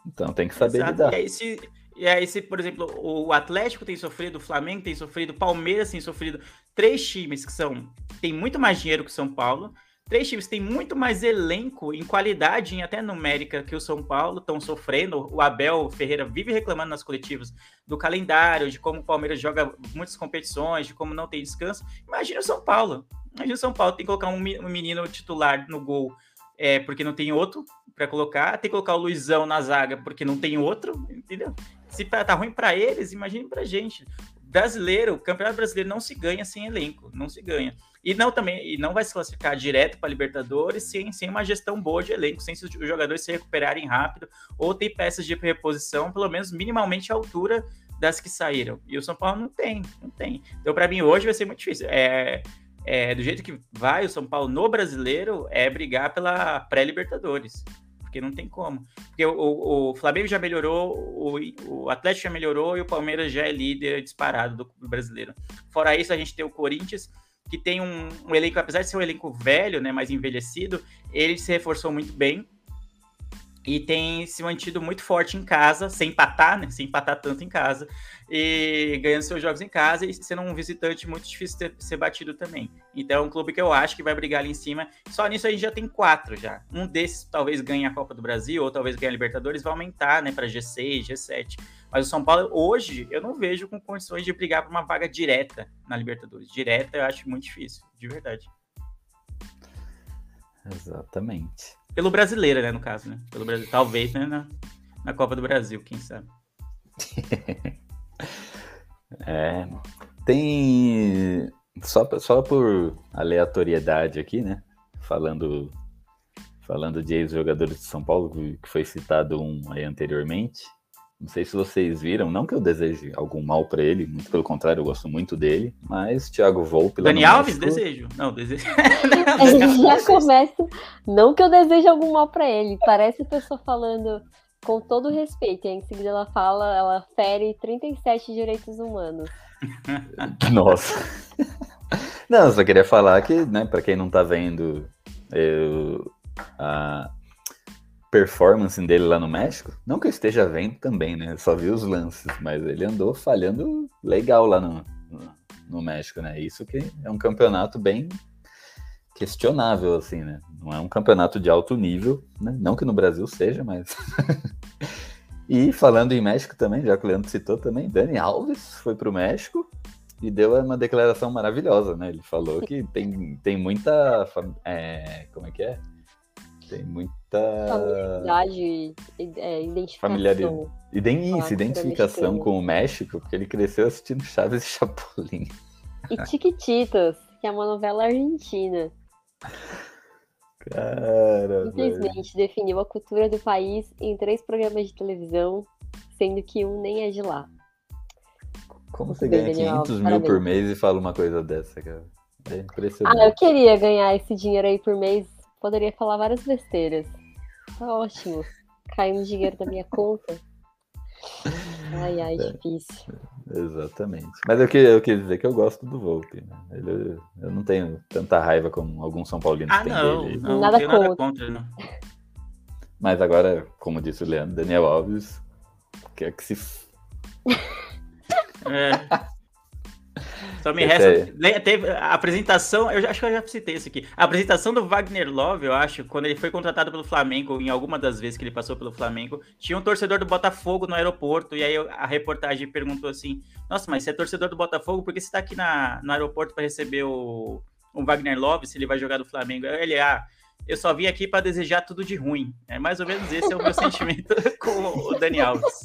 Então tem que saber Exato. lidar. E aí, se, e aí, se, por exemplo, o Atlético tem sofrido, o Flamengo tem sofrido, o Palmeiras tem sofrido, três times que são tem muito mais dinheiro que o São Paulo, Três times têm muito mais elenco em qualidade, em até numérica, que o São Paulo, estão sofrendo. O Abel Ferreira vive reclamando nas coletivas do calendário, de como o Palmeiras joga muitas competições, de como não tem descanso. Imagina o São Paulo. Imagina o São Paulo tem que colocar um menino titular no gol é, porque não tem outro para colocar, tem que colocar o Luizão na zaga porque não tem outro, entendeu? Se tá, tá ruim para eles, imagine pra gente. Brasileiro, o Campeonato Brasileiro não se ganha sem elenco, não se ganha. E não também e não vai se classificar direto para Libertadores sem, sem uma gestão boa de elenco, sem os jogadores se recuperarem rápido ou ter peças de reposição, pelo menos minimamente à altura das que saíram. E o São Paulo não tem, não tem. Então, para mim, hoje vai ser muito difícil. É, é, do jeito que vai o São Paulo no brasileiro, é brigar pela pré-Libertadores. Porque não tem como. Porque o, o, Flamengo já melhorou, o, o, Atlético já melhorou e o Palmeiras já é líder disparado do brasileiro. Fora isso, a gente tem o Corinthians, que tem um, um, elenco, apesar de ser um elenco velho, né, mais envelhecido, ele se reforçou muito bem e tem se mantido muito forte em casa, sem empatar, né, sem empatar tanto em casa, e ganhando seus jogos em casa e sendo um visitante muito difícil de ser batido também. Então é um clube que eu acho que vai brigar ali em cima. Só nisso a gente já tem quatro já. Um desses talvez ganhe a Copa do Brasil ou talvez ganhe a Libertadores, vai aumentar, né, para G6, G7. Mas o São Paulo, hoje, eu não vejo com condições de brigar por uma vaga direta na Libertadores. Direta eu acho muito difícil, de verdade. Exatamente. Pelo brasileiro, né, no caso, né? Pelo Brasil, talvez, né, na, na Copa do Brasil, quem sabe. é, tem só, só por aleatoriedade aqui, né? Falando falando de ex-jogadores de São Paulo, que foi citado um aí anteriormente. Não sei se vocês viram, não que eu deseje algum mal para ele, muito pelo contrário, eu gosto muito dele, mas Thiago Volpe... Dani Alves, desejo. Não, desejo. Já começa, não que eu deseje algum mal para ele, parece a pessoa falando com todo respeito, e em seguida ela fala, ela fere 37 direitos humanos. Nossa. Não, só queria falar que, né, para quem não tá vendo, eu, a, performance dele lá no México, não que eu esteja vendo também, né? Eu só vi os lances, mas ele andou falhando legal lá no, no, México, né? Isso que é um campeonato bem questionável, assim, né? Não é um campeonato de alto nível, né? Não que no Brasil seja, mas. e falando em México também, já que o Leandro citou também, Dani Alves foi para o México e deu uma declaração maravilhosa, né? Ele falou que tem, tem muita. É, como é que é? Tem Familiaridade, é, identificação. Familiaridade. Isso, identificação com o México, porque ele cresceu assistindo Chaves e Chapolin. E Chiquititas, que é uma novela argentina. Cara. Simplesmente definiu a cultura do país em três programas de televisão, sendo que um nem é de lá. Como você ganha 500 mil por mês e fala uma coisa dessa, cara? É Ah, impressionante. eu queria ganhar esse dinheiro aí por mês. Poderia falar várias besteiras. Tá ótimo. Caindo dinheiro da minha conta. Ai, ai, É. difícil. Exatamente. Mas eu, eu quis dizer que eu gosto do Volpe. Né? Ele- eu não tenho tanta raiva como alguns São Paulinos Ah, têm não, dele. não, Nada tenho nada contra. contra, não. Mas agora, como disse o Leandro, Daniel Alves quer que se. É. Só me resta. Teve a apresentação, eu já- acho que eu já citei isso aqui. A apresentação do Wagner Love, eu acho, quando ele foi contratado pelo Flamengo, em alguma das vezes que ele passou pelo Flamengo, tinha um torcedor do Botafogo no aeroporto, e aí a reportagem perguntou assim: Nossa, mas você é torcedor do Botafogo, por que você tá aqui na, no aeroporto para receber o, o Wagner Love, se ele vai jogar do Flamengo? Aí Ele, ah. Eu só vim aqui para desejar tudo de ruim. É mais ou menos esse é o meu sentimento com o Dani Alves.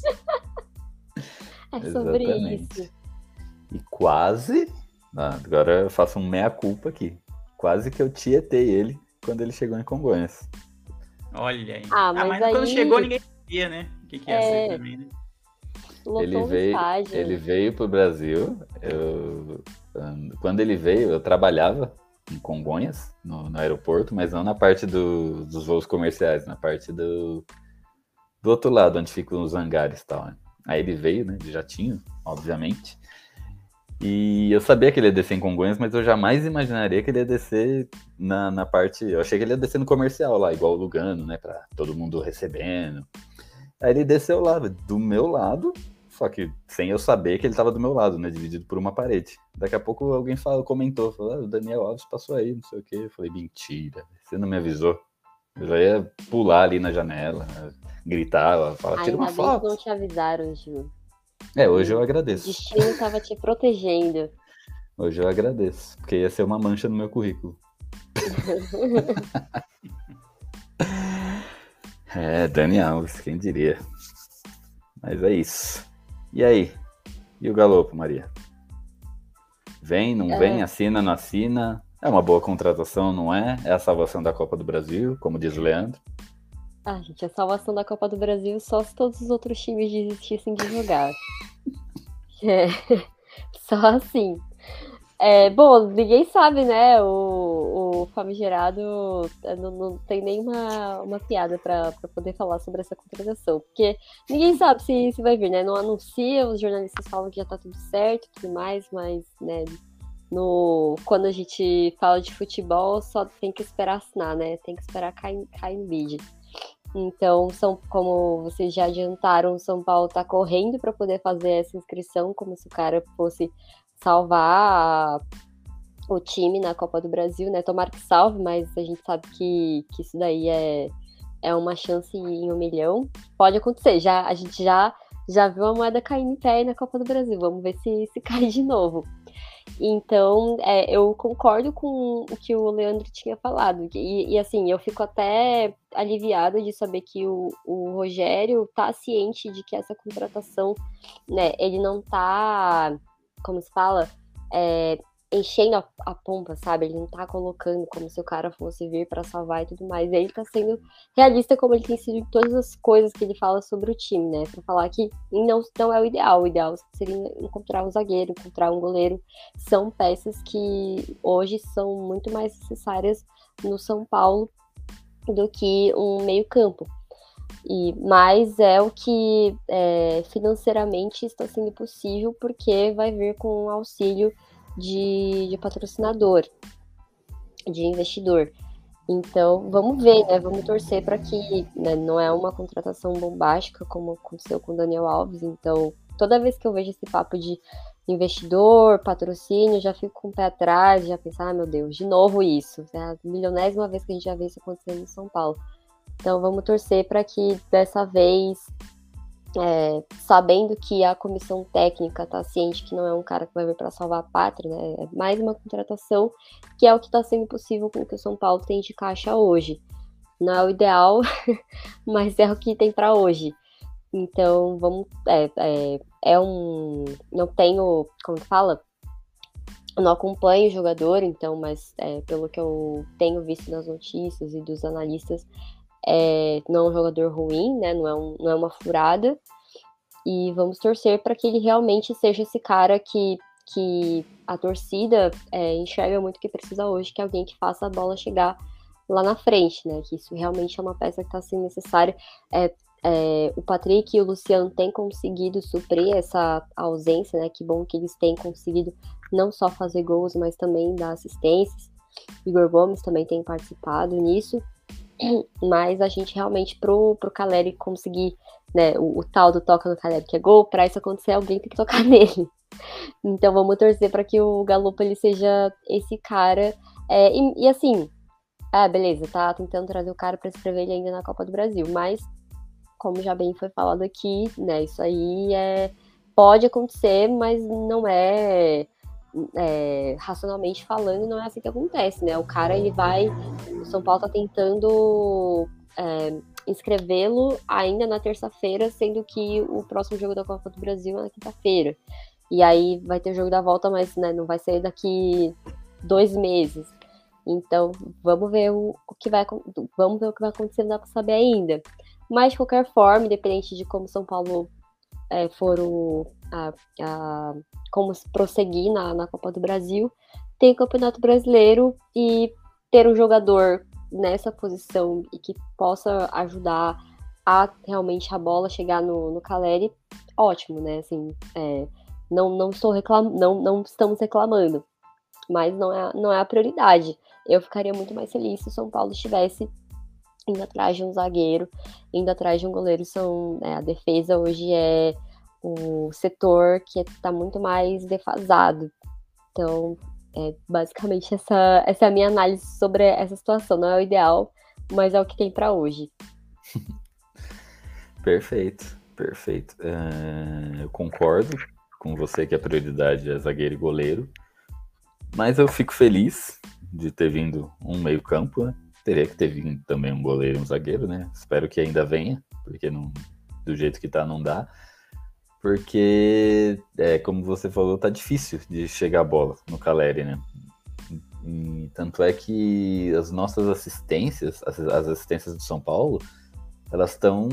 É sobre Exatamente. isso. E quase. Ah, agora eu faço um meia-culpa aqui. Quase que eu tietei ele quando ele chegou em Congonhas. Olha aí. Ah, mas quando aí- chegou ninguém sabia, né? O que, que É. ser também, né? Lotou ele veio, ele veio pro Brasil. Eu, quando ele veio, eu trabalhava em Congonhas, no, no aeroporto, mas não na parte do- dos voos comerciais, na parte do, do outro lado, onde ficam os hangares e tal. né? Aí ele veio, né, de jatinho, obviamente. E eu sabia que ele ia descer em Congonhas, mas eu jamais imaginaria que ele ia descer na, na parte. Eu achei que ele ia descer no comercial lá, igual o Lugano, né? Pra todo mundo recebendo. Aí ele desceu lá, do meu lado, só que sem eu saber que ele tava do meu lado, né? Dividido por uma parede. Daqui a pouco alguém falou, comentou, falou, ah, o Daniel Alves passou aí, não sei o quê. Eu falei, mentira, você não me avisou. Eu já ia pular ali na janela, gritar, falar, tira Ainda uma bem que não foto. te avisaram, Gil. É, hoje eu O agradeço. destino tava te protegendo. Hoje eu agradeço, porque ia ser uma mancha no meu currículo. É, Dani Alves, quem diria. Mas é isso. E aí? E o Galopo, Maria? Vem, não É. vem, assina, não assina? É uma boa contratação, não é? É a salvação da Copa do Brasil, como diz o Leandro. Ah, gente, a salvação da Copa do Brasil só se todos os outros times desistissem de jogar. É, só assim. É, bom, ninguém sabe, né? O, o famigerado não, não tem nenhuma uma piada pra poder falar sobre essa contratação. Porque ninguém sabe se, se vai vir, né? Não anuncia, os jornalistas falam que já tá tudo certo e tudo mais, mas, né? No, quando a gente fala de futebol, só tem que esperar assinar, né? Tem que esperar cair, cair no bid. Então, são, como vocês já adiantaram, São Paulo está correndo para poder fazer essa inscrição, como se o cara fosse salvar a- o time na Copa do Brasil, né? Tomara que salve, mas a gente sabe que, que isso daí é, é uma chance em um milhão. Pode acontecer, já, a gente já, já viu a moeda caindo em pé na Copa do Brasil. Vamos ver se, se cai de novo. Então, é, eu concordo com o que o Leandro tinha falado. E, e, assim, eu fico até aliviada de saber que o, o Rogério tá ciente de que essa contratação, né, ele não tá, como se fala, é, enchendo a, a pompa, sabe? Ele não tá colocando como se o cara fosse vir para salvar e tudo mais. Ele tá sendo realista como ele tem sido em todas as coisas que ele fala sobre o time, né? Pra falar que não, não é o ideal. O ideal seria encontrar um zagueiro, encontrar um goleiro. São peças que hoje são muito mais necessárias no São Paulo do que um meio-campo. E, mas é o que é, financeiramente está sendo possível, porque vai vir com um auxílio de, de patrocinador, de investidor. Então, vamos ver, né? Vamos torcer para que né, não é uma contratação bombástica como aconteceu com o Daniel Alves. Então, toda vez que eu vejo esse papo de investidor, patrocínio, já fico com o pé atrás, já penso, ah, meu Deus, de novo isso. É a milionésima vez que a gente já vê isso acontecendo em São Paulo. Então, vamos torcer para que dessa vez é, sabendo que a comissão técnica está ciente que não é um cara que vai vir para salvar a pátria, né? É mais uma contratação que é o que está sendo possível com o que o São Paulo tem de caixa hoje. Não é o ideal, mas é o que tem para hoje. Então, vamos. É, é, é, um. Não tenho. Como que fala? Não acompanho o jogador, então, mas é, pelo que eu tenho visto nas notícias e dos analistas, é, não é um jogador ruim, né? Não é, um, não é uma furada. E vamos torcer para que ele realmente seja esse cara que, que a torcida é, enxerga muito que precisa hoje, que é alguém que faça a bola chegar lá na frente, né? Que isso realmente é uma peça que está sendo necessária. É, é, o Patrick e o Luciano têm conseguido suprir essa ausência, né? Que bom que eles têm conseguido não só fazer gols, mas também dar assistências. Igor Gomes também tem participado nisso. Mas a gente realmente, pro, pro Caleri conseguir, né, o, o tal do toca no Caleri que é gol, para isso acontecer, alguém tem que tocar nele. Então vamos torcer para que o Galopo ele seja esse cara. É, e, e, assim, ah, beleza, tá tentando trazer o cara para escrever ele ainda na Copa do Brasil, mas como já bem foi falado aqui, né, isso aí é pode acontecer, mas não é, é, racionalmente falando, não é assim que acontece, né? O cara ele vai, o São Paulo tá tentando é, inscrevê-lo ainda na terça-feira, sendo que o próximo jogo da Copa do Brasil é na quinta-feira. E aí vai ter o jogo da volta, mas né, não vai ser daqui dois meses. Então, vamos ver o, o, que vai vamos ver o que vai acontecer, não dá para saber ainda. Mas de qualquer forma, independente de como São Paulo é, for o, a, a, como prosseguir na, na Copa do Brasil, tem o Campeonato Brasileiro e ter um jogador nessa posição e que possa ajudar a realmente a bola chegar no, no Caleri, ótimo, né? Assim, é, não, não estou reclamando, não, não estamos reclamando, mas não é, não é a prioridade. Eu ficaria muito mais feliz se o São Paulo estivesse indo atrás de um zagueiro, indo atrás de um goleiro. São, né, a defesa hoje é o setor que está muito mais defasado. Então, é, basicamente, essa, essa é a minha análise sobre essa situação. Não é o ideal, mas é o que tem para hoje. perfeito, perfeito. Uh, eu concordo com você que a prioridade é zagueiro e goleiro. Mas eu fico feliz de ter vindo um meio-campo, né? Teria que ter vindo também um goleiro e um zagueiro, né? Espero que ainda venha, porque não, do jeito que tá não dá. Porque, é, como você falou, tá difícil de chegar a bola no Caleri, né? E, tanto é que as nossas assistências, as, as assistências do São Paulo, elas estão.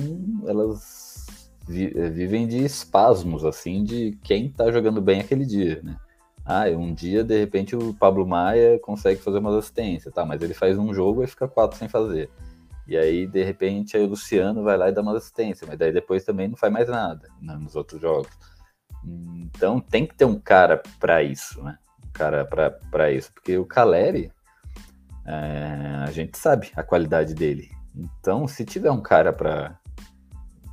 Elas vi, vivem de espasmos, assim, de quem tá jogando bem aquele dia, né? Ah, um dia, de repente, o Pablo Maia consegue fazer uma assistência, tá? Mas ele faz um jogo e fica quatro sem fazer. E aí, de repente, aí o Luciano vai lá e dá uma assistência, mas daí depois também não faz mais nada né, nos outros jogos. Então tem que ter um cara para isso, né? Um cara para isso, porque o Caleri, é, a gente sabe a qualidade dele. Então, se tiver um cara para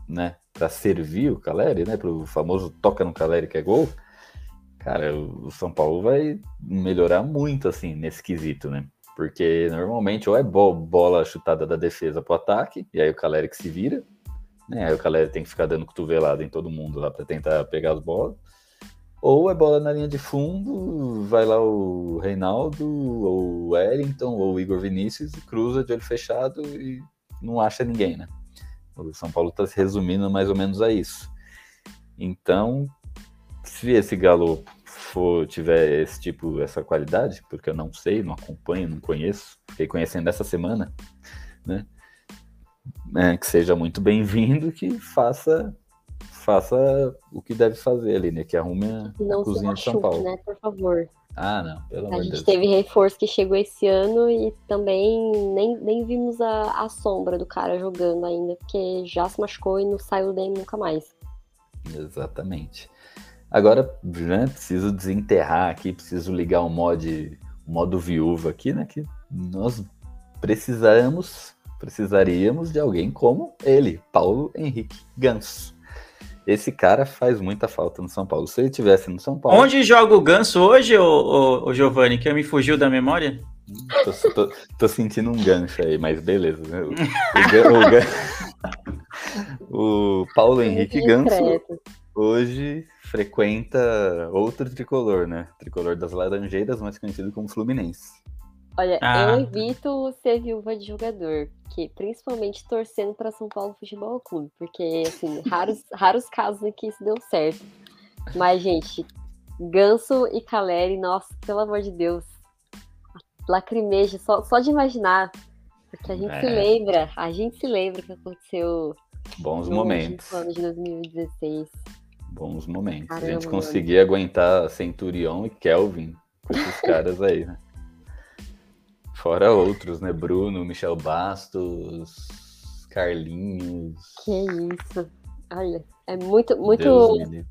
né, para servir o Caleri, né, para o famoso toca no Caleri que é gol, cara, o São Paulo vai melhorar muito assim nesse quesito, né? Porque normalmente ou é bola chutada da defesa pro ataque, e aí o Caleri que se vira, né? Aí o Caleri tem que ficar dando cotovelada em todo mundo lá para tentar pegar as bolas. Ou é bola na linha de fundo, vai lá o Reinaldo, ou o Wellington, ou o Igor Vinícius, e cruza de olho fechado e não acha ninguém, né? O São Paulo está se resumindo mais ou menos a isso. Então, se esse Galo for tiver esse tipo, essa qualidade, porque eu não sei, não acompanho, não conheço, fiquei conhecendo essa semana, né? É, que seja muito bem-vindo, que faça faça o que deve fazer ali, né? Que arrume a, não cozinha de São Paulo. Né, por favor. Ah, não, pelo amor A gente Deus. teve reforço que chegou esse ano e também nem, nem vimos a, a sombra do cara jogando ainda, porque já se machucou e não saiu daí nunca mais. Exatamente. Agora, né, preciso desenterrar aqui, preciso ligar o mod, o modo viúva aqui, né? Que nós precisamos, precisaríamos de alguém como ele, Paulo Henrique Ganso. Esse cara faz muita falta no São Paulo. Se ele tivesse no São Paulo. Onde joga o Ganso hoje, ô, ô, ô Giovanni? Que me fugiu da memória? Tô, tô, tô, sentindo um gancho aí, mas beleza. Né? O, o, o Paulo Henrique Ganso hoje frequenta outro tricolor, né? Tricolor das Laranjeiras, mais conhecido como Fluminense. Olha, ah. eu evito ser viúva de jogador, que principalmente torcendo para São Paulo Futebol Clube, porque assim, raros, raros casos em que isso deu certo. Mas, gente, Ganso e Caleri, nossa, pelo amor de Deus, lacrimeja, só, só de imaginar, porque a gente é. se lembra, a gente se lembra que aconteceu bons momentos. No ano de 2016. Bons momentos. a Caramba, gente mano. conseguia aguentar Centurion e Kelvin com esses caras aí, né? Fora outros, né? Bruno, Michel Bastos, Carlinhos. Que isso. Olha, é muito, muito, Deus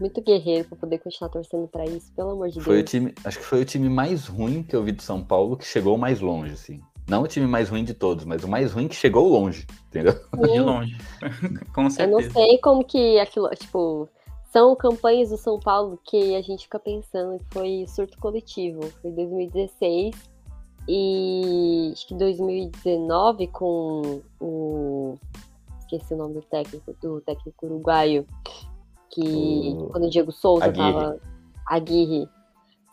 muito guerreiro pra poder continuar torcendo pra isso, pelo amor de Foi o Deus. time, acho que foi o time mais ruim que eu vi do São Paulo que chegou mais longe, assim. Não o time mais ruim de todos, mas o mais ruim que chegou longe, entendeu? De Sim, longe. Com Eu não certeza. sei como que aquilo, tipo, são campanhas do São Paulo que a gente fica pensando que foi surto coletivo. Foi 2016 e acho que 2019 com o esqueci o nome do técnico, do técnico uruguaio que O quando o Diego Souza Aguirre. tava Aguirre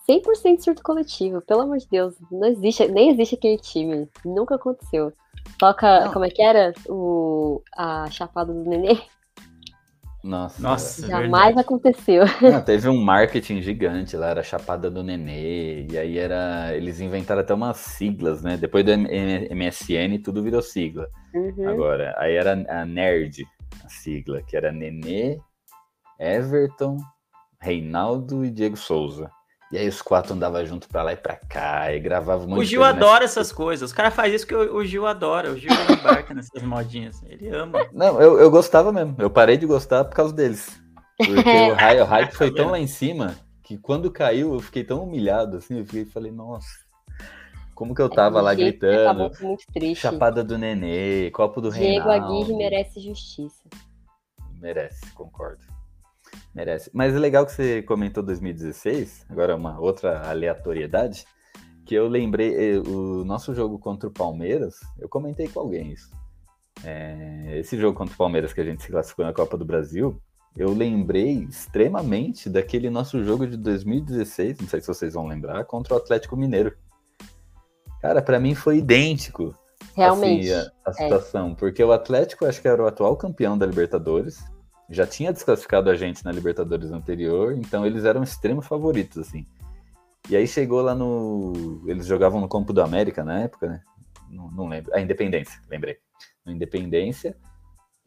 100% surto coletivo, pelo amor de Deus, não existe, nem existe aquele time, nunca aconteceu. Toca, Não. como é que era? O, a Chapada do Nenê? Nossa. Nossa, Jamais verdade. aconteceu. Não, teve um marketing gigante lá, era Chapada do Nenê, e aí era. Eles inventaram até umas siglas, né? Depois do MSN, tudo virou sigla. Uhum. Agora, aí era a Nerd, a sigla, que era Nenê, Everton, Reinaldo e Diego Souza. E aí os quatro andavam junto pra lá e pra cá, e gravavam muito. O Gil adora essas coisas. Os caras fazem isso que o, o Gil adora. O Gil embarca nessas modinhas. Ele ama. Não, eu, eu gostava mesmo. Eu parei de gostar por causa deles. Porque o hype, o hype foi tão lá em cima que quando caiu eu fiquei tão humilhado assim. Eu fiquei, falei, nossa, como que eu tava lá que gritando. acabou foi muito triste. Chapada do Nenê, copo do Diego Reinaldo. Aguirre merece justiça. Merece, concordo. Merece. Mas é legal que você comentou 2016, agora uma outra aleatoriedade, que eu lembrei, eh, o nosso jogo contra o Palmeiras, eu comentei com alguém isso. É, esse jogo contra o Palmeiras que a gente se classificou na Copa do Brasil, eu lembrei extremamente daquele nosso jogo de 2016, não sei se vocês vão lembrar, contra o Atlético Mineiro. Cara, pra mim foi idêntico Realmente. assim, a, a situação, porque o Atlético acho que era o atual campeão da Libertadores, já tinha desclassificado a gente na Libertadores anterior, então eles eram extremos favoritos, assim. E aí chegou lá no. Eles jogavam no Campo do América na época, né? Não, não lembro. A Independência, lembrei. No Independência.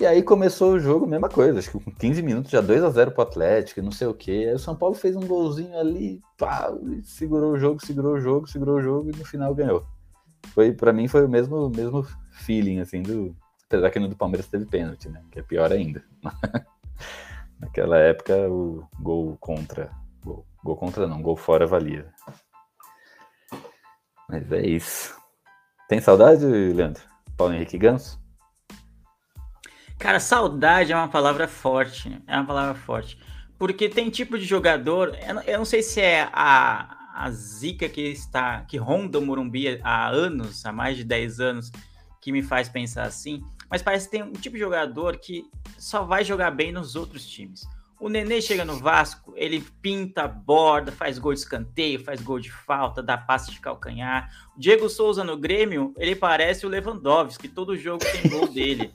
E aí começou o jogo, mesma coisa, acho que com 15 minutos já 2 a 0 pro Atlético, não sei o quê. Aí o São Paulo fez um golzinho ali, pá, segurou o jogo, segurou o jogo, segurou o jogo e no final ganhou. Foi, para mim foi o mesmo, mesmo feeling, assim, do. Apesar que no do Palmeiras teve pênalti, né? Que é pior ainda. Naquela época, o gol contra. Gol, gol contra não, gol fora valia. Mas é isso. Tem saudade, Leandro? Paulo Henrique Ganso? Cara, saudade é uma palavra forte. É uma palavra forte. Porque tem tipo de jogador. Eu não, eu não sei se é a, a zica que está. que ronda o Morumbi há anos, há mais de 10 anos, que me faz pensar assim. Mas parece que tem um tipo de jogador que só vai jogar bem nos outros times. O Nenê chega no Vasco, ele pinta, borda, faz gol de escanteio, faz gol de falta, dá passe de calcanhar. O Diego Souza no Grêmio, ele parece o Lewandowski, todo jogo tem gol dele.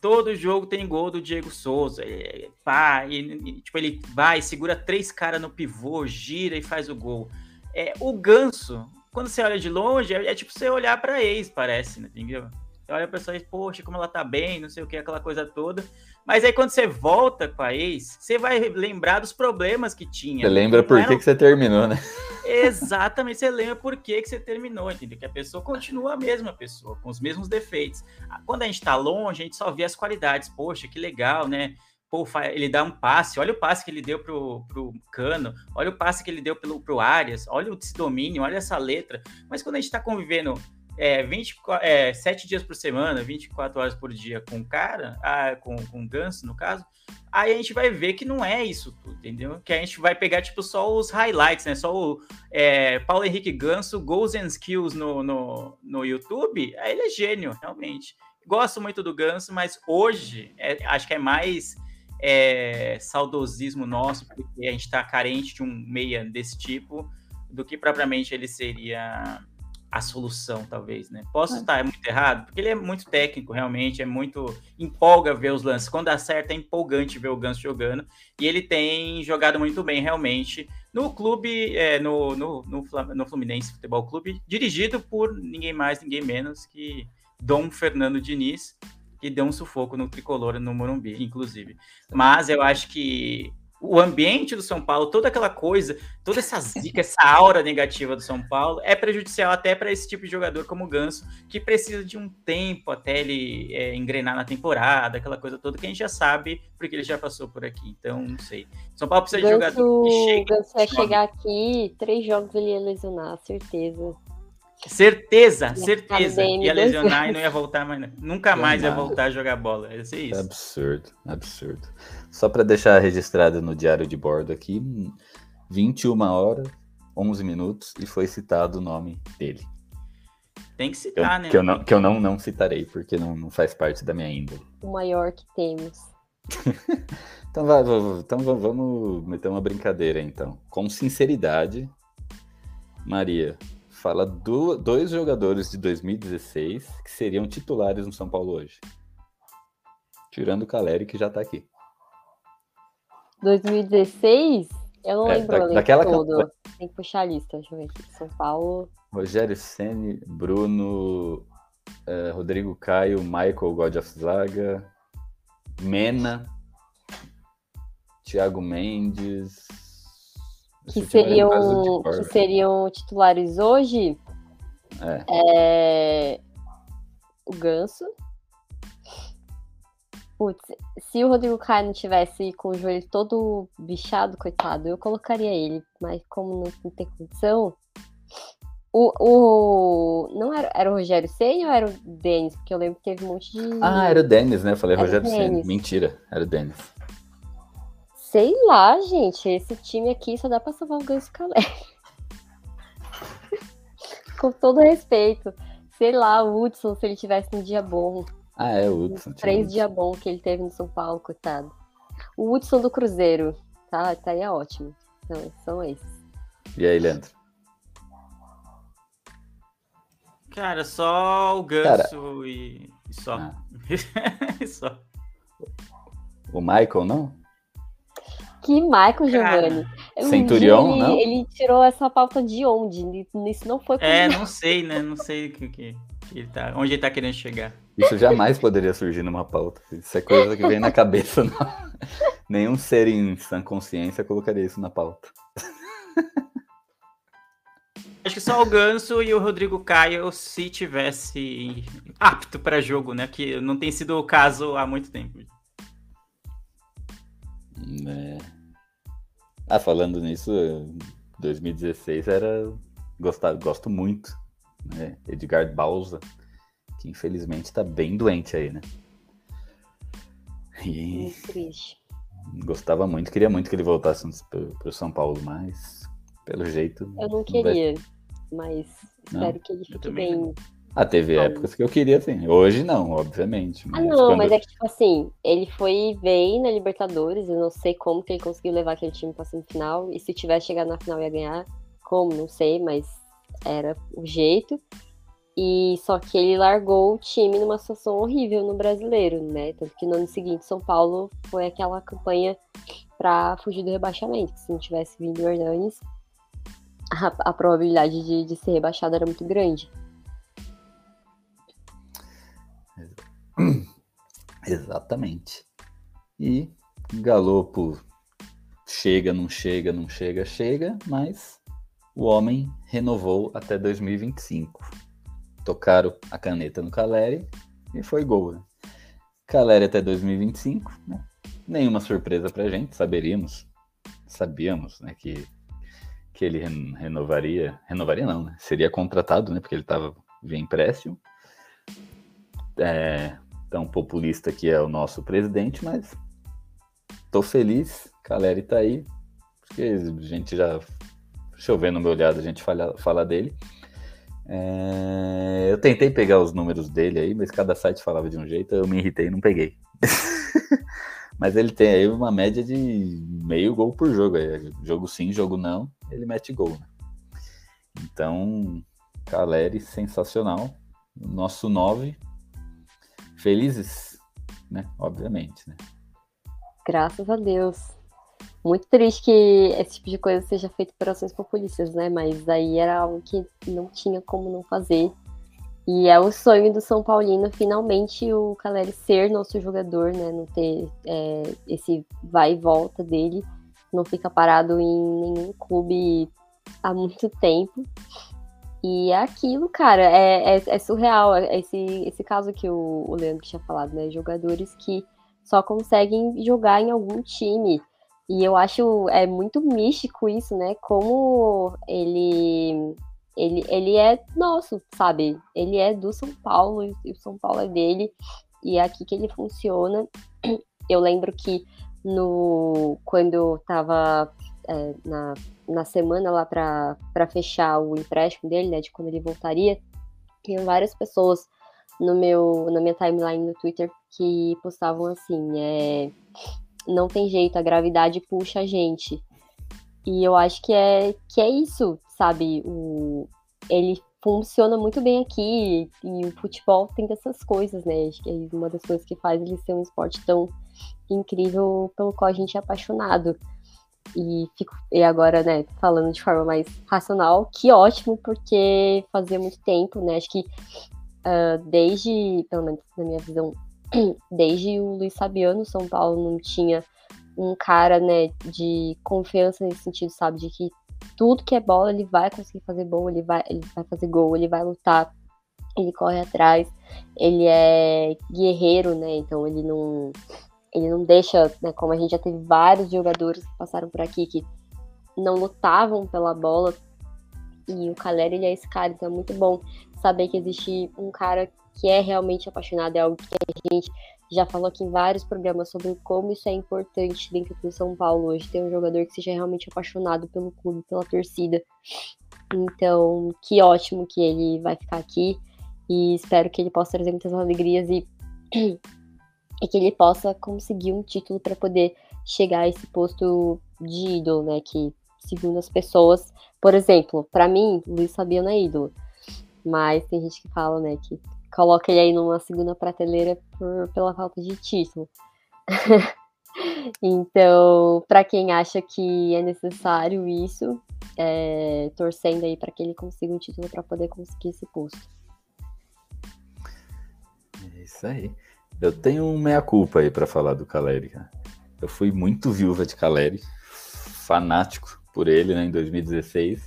Todo jogo tem gol do Diego Souza. É, pá, e, tipo, ele vai, segura três caras no pivô, gira e faz o gol. É, o Ganso, quando você olha de longe, é, é tipo você olhar para ex, parece, né, entendeu? Você olha a pessoa e, poxa, como ela tá bem, não sei o que, aquela coisa toda. Mas aí quando você volta com a ex, você vai lembrar dos problemas que tinha. Você lembra Não por que, que você terminou, né? Exatamente, você lembra por que, que você terminou, entendeu? Que a pessoa continua a mesma pessoa, com os mesmos defeitos. Ah, Quando a gente tá longe, a gente só vê as qualidades. Poxa, que legal, né? Pô, ele dá um passe, olha o passe que ele deu pro, pro Cano, olha o passe que ele deu pelo, pro Arias, olha esse domínio, olha essa letra. Mas quando a gente tá convivendo é, 24, é, 7 dias por semana, 24 horas por dia com o cara, ah, com, com o Ganso, no caso, aí a gente vai ver que não é isso tudo, entendeu? Que a gente vai pegar, tipo, só os highlights, né? Só o é, Paulo Henrique Ganso, Goals and Skills no, no, no YouTube, aí ele é gênio, realmente. Gosto muito do Ganso, mas hoje é- acho que é mais é, saudosismo nosso, porque a gente tá carente de um meia desse tipo, do que propriamente ele seria a solução, talvez, né? Posso estar muito errado, porque ele é muito técnico, realmente, é muito. empolga ver os lances. Quando acerta, é empolgante ver o Ganso jogando. E ele tem jogado muito bem, realmente, no clube, é, no, no, no Fluminense Futebol Clube, dirigido por ninguém mais, ninguém menos que Dom Fernando Diniz. que deu um sufoco no tricolor no Morumbi, inclusive. Mas eu acho que o ambiente do São Paulo, toda aquela coisa, toda essa zica, essa aura negativa do São Paulo é prejudicial até para esse tipo de jogador como o Ganso, que precisa de um tempo até ele é, engrenar na temporada, aquela coisa toda que a gente já sabe, porque ele já passou por aqui. Então, não sei. São Paulo precisa Ganso, de jogador que chegue. O Ganso vai chegar aqui, três jogos ele ia lesionar, certeza. Certeza, certeza. Ia lesionar e não ia voltar mais. Nunca mais ia voltar a jogar bola. Ia ser isso. Absurdo, absurdo. Só para deixar registrado no diário de bordo aqui, 21 horas, 11 minutos e foi citado o nome dele. Tem que Que eu, citar, né? que eu não, que eu não, não citarei, porque não, não faz parte da minha índole. O maior que temos. Então, vai, vai, então va- vamos meter uma brincadeira, então. Com sinceridade, Maria, fala do- dois jogadores de 2016 que seriam titulares no São Paulo hoje. Tirando o Caleri, que já tá aqui. 2016? Eu não É, lembro da- daquela todo. campanha. Tem que puxar a lista, deixa eu ver aqui. São Paulo. Rogério Ceni, Bruno, eh, Rodrigo Caio, Michael God of Zaga, Mena, Thiago Mendes. Que seriam, que seriam titulares hoje. É. É, O Ganso. Putz, se o Rodrigo Caio não tivesse com o joelho todo bichado, coitado, eu colocaria ele. Mas como não, não tem condição. O, o. Não era, era o Rogério Senna ou era o Denis? Porque eu lembro que teve um monte de. Ah, era o Denis, né? Eu falei Era Rogério. Denis. Mentira, era o Denis. Sei lá, gente. Esse time aqui só dá pra salvar o Ganso Calé. Com todo respeito. Sei lá, o Hudson, se ele tivesse um dia bom. Ah, é o Hudson. Três Hudson. dias bom que ele teve no São Paulo, coitado. O Hudson do Cruzeiro. Tá, tá aí é ótimo. Então, são esses. E aí, Leandro? Cara, só o Ganso e, e só. Ah. E só. O Michael, não? Que Michael Giovanni. Um Centurião, dia ele, não? ele tirou essa pauta de onde? Isso não foi É, não sei, né? Não sei o que, que, que ele tá, onde ele tá querendo chegar. Isso jamais poderia surgir numa pauta. Isso é coisa que vem na cabeça. Não. Nenhum ser em sã consciência colocaria isso na pauta. Acho que só o Ganso e o Rodrigo Caio se tivesse apto para jogo, né? Que não tem sido o caso há muito tempo. É. Ah, falando nisso, 2016 era. Gostar, gosto muito. Né? Edgar Balsa, que infelizmente tá bem doente aí, né? E Muito triste. gostava muito, queria muito que ele voltasse pro, pro São Paulo, mas pelo jeito. Eu não vai- queria, mas Não? espero que ele fique bem. não. Ah, teve Não. épocas que eu queria, sim. Hoje não, obviamente. Ah, não, quando- mas é que, tipo assim, ele foi bem na Libertadores, eu não sei como que ele conseguiu levar aquele time pra semifinal, e se tivesse chegado na final ia ganhar, como, não sei, mas era o jeito. E só que ele largou o time numa situação horrível no brasileiro, né? Tanto que no ano seguinte, São Paulo foi aquela campanha pra fugir do rebaixamento, se não tivesse vindo o Hernanes, a, a probabilidade de, de ser rebaixado era muito grande. Exatamente. E Galopo chega, não chega, não chega, chega, mas o homem renovou até 2025. Tocaram a caneta no Caleri e foi gol. Né? Caleri até 2025, né? Nenhuma surpresa pra gente, saberíamos, sabíamos, né, que, que ele ren- renovaria, renovaria não, né? Seria contratado, né, porque ele estava via empréstimo. É, tão populista que é o nosso presidente, mas tô feliz, Caleri tá aí, porque a gente já, deixa eu ver no meu olhado, a gente fala, fala dele. É, eu tentei pegar os números dele aí, mas cada site falava de um jeito, eu me irritei e não peguei. mas ele tem aí uma média de meio gol por jogo, aí, jogo sim, jogo não, ele mete gol. Né? Então, Caleri, sensacional. Nosso 9, felizes, né? Obviamente, né? Graças a Deus. Muito triste que esse tipo de coisa seja feito por ações populistas, né? Mas aí era algo que não tinha como não fazer. E é o sonho do São Paulino, finalmente, o Caleri ser nosso jogador, né? Não ter é, esse vai e volta dele, não fica parado em nenhum clube há muito tempo. E é aquilo, cara, é, é, é surreal. É esse, esse caso que o, o Leandro tinha falado, né? Jogadores que só conseguem jogar em algum time. E eu acho é muito místico isso, né? Como ele ele, ele é nosso, sabe? Ele é do São Paulo e o São Paulo é dele. E é aqui que ele funciona. Eu lembro que no quando eu tava é, na, na semana lá para fechar o empréstimo dele, né? De quando ele voltaria, tinha várias pessoas no meu, na minha timeline no Twitter que postavam assim, é, não tem jeito, a gravidade puxa a gente. E eu acho que é, que é isso, sabe? O, ele funciona muito bem aqui e o futebol tem dessas coisas, né? Acho que é uma das coisas que faz ele ser um esporte tão incrível pelo qual a gente é apaixonado. E, fico, e agora, né, falando de forma mais racional, que ótimo, porque fazia muito tempo, né? Acho que uh, desde, pelo menos na minha visão, desde o Luiz Fabiano, São Paulo não tinha um cara, né, de confiança nesse sentido, sabe, de que tudo que é bola ele vai conseguir fazer gol, ele vai, ele vai fazer gol, ele vai lutar, ele corre atrás, ele é guerreiro, né, então ele não, ele não deixa, né, como a gente já teve vários jogadores que passaram por aqui que não lutavam pela bola, e o Caleri, ele é esse cara, então é muito bom saber que existe um cara que é realmente apaixonado, é algo que a gente já falou aqui em vários programas sobre como isso é importante dentro do São Paulo hoje, ter um jogador que seja realmente apaixonado pelo clube, pela torcida. Então, que ótimo que ele vai ficar aqui e espero que ele possa trazer muitas alegrias e, e que ele possa conseguir um título para poder chegar a esse posto de ídolo, né? Que, segundo as pessoas, por exemplo, para mim, Luiz Fabiano é ídolo. Mas tem gente que fala, né, que coloca ele aí numa segunda prateleira por, pela falta de título. então, para quem acha que é necessário isso, é, torcendo aí para que ele consiga um título para poder conseguir esse posto. É isso aí. Eu tenho meia-culpa aí para falar do Caleri. Eu fui muito viúva de Caleri, fanático por ele né, em 2016.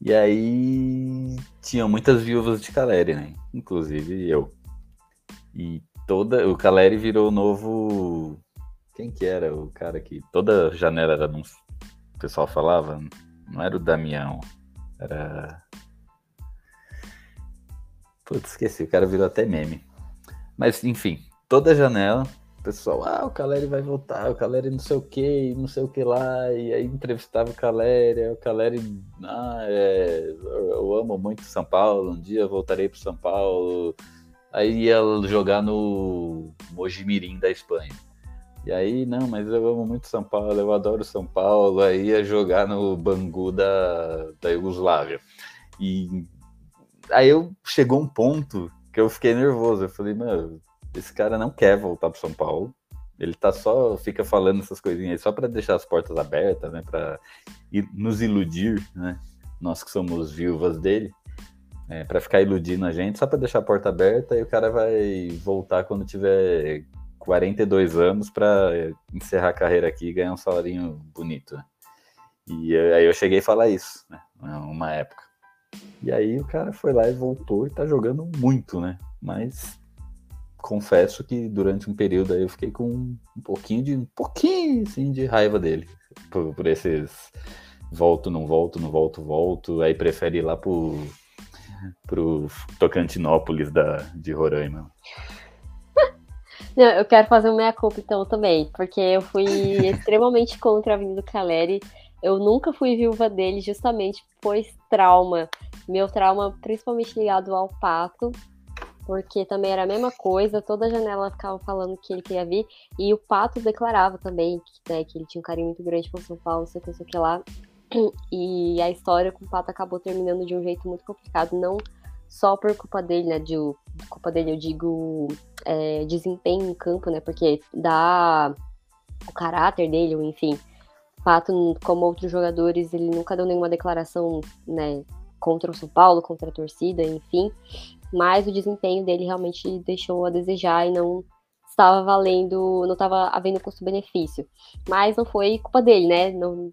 E aí tinham muitas viúvas de Caleri, né? Inclusive eu. E toda. O Caleri virou o novo. Quem que era o cara que toda janela era num. O pessoal falava? Não era o Damião. Era. Putz, esqueci, o cara virou até meme. Mas enfim, toda janela o pessoal, ah, o Caleri vai voltar, o Caleri não sei o que, não sei o que lá, e aí entrevistava o Caleri, o Caleri, ah, é, eu amo muito São Paulo, um dia voltarei para São Paulo, aí ia jogar no Mojimirim da Espanha. E aí, não, mas eu amo muito São Paulo, eu adoro São Paulo, aí ia jogar no Bangu da, da Iugoslávia. E aí eu chegou um ponto que eu fiquei nervoso, eu falei, mano, esse cara não quer voltar para São Paulo. Ele tá só, fica falando essas coisinhas aí só para deixar as portas abertas, né? Para nos iludir, né? Nós que somos viúvas dele, é, para ficar iludindo a gente, só para deixar a porta aberta e o cara vai voltar quando tiver 42 anos para encerrar a carreira aqui e ganhar um salarinho bonito. Né? E aí eu cheguei a falar isso, né? Uma época. E aí o cara foi lá e voltou e tá jogando muito, né? Mas confesso que durante um período aí eu fiquei com um pouquinho de um pouquinho assim, de raiva dele por, por esses volto, não volto, não volto, volto, aí prefere ir lá pro, pro Tocantinópolis da, de Roraima. Não, eu quero fazer uma meia-culpa então também, porque eu fui extremamente contra a vinda do Caleri. Eu nunca fui viúva dele justamente pois trauma. Meu trauma principalmente ligado ao Pato, porque também era a mesma coisa, toda janela ficava falando que ele queria vir, e o Pato declarava também que, né, que ele tinha um carinho muito grande por São Paulo, sei que, sei que lá. E a história com o Pato acabou terminando de um jeito muito complicado, não só por culpa dele, né? De culpa dele, eu digo é, desempenho em campo, né? Porque dá o caráter dele, enfim. Pato, como outros jogadores, ele nunca deu nenhuma declaração, né? contra o São Paulo, contra a torcida, enfim. Mas o desempenho dele realmente deixou a desejar e não estava valendo, não estava havendo custo-benefício. Mas não foi culpa dele, né? Não,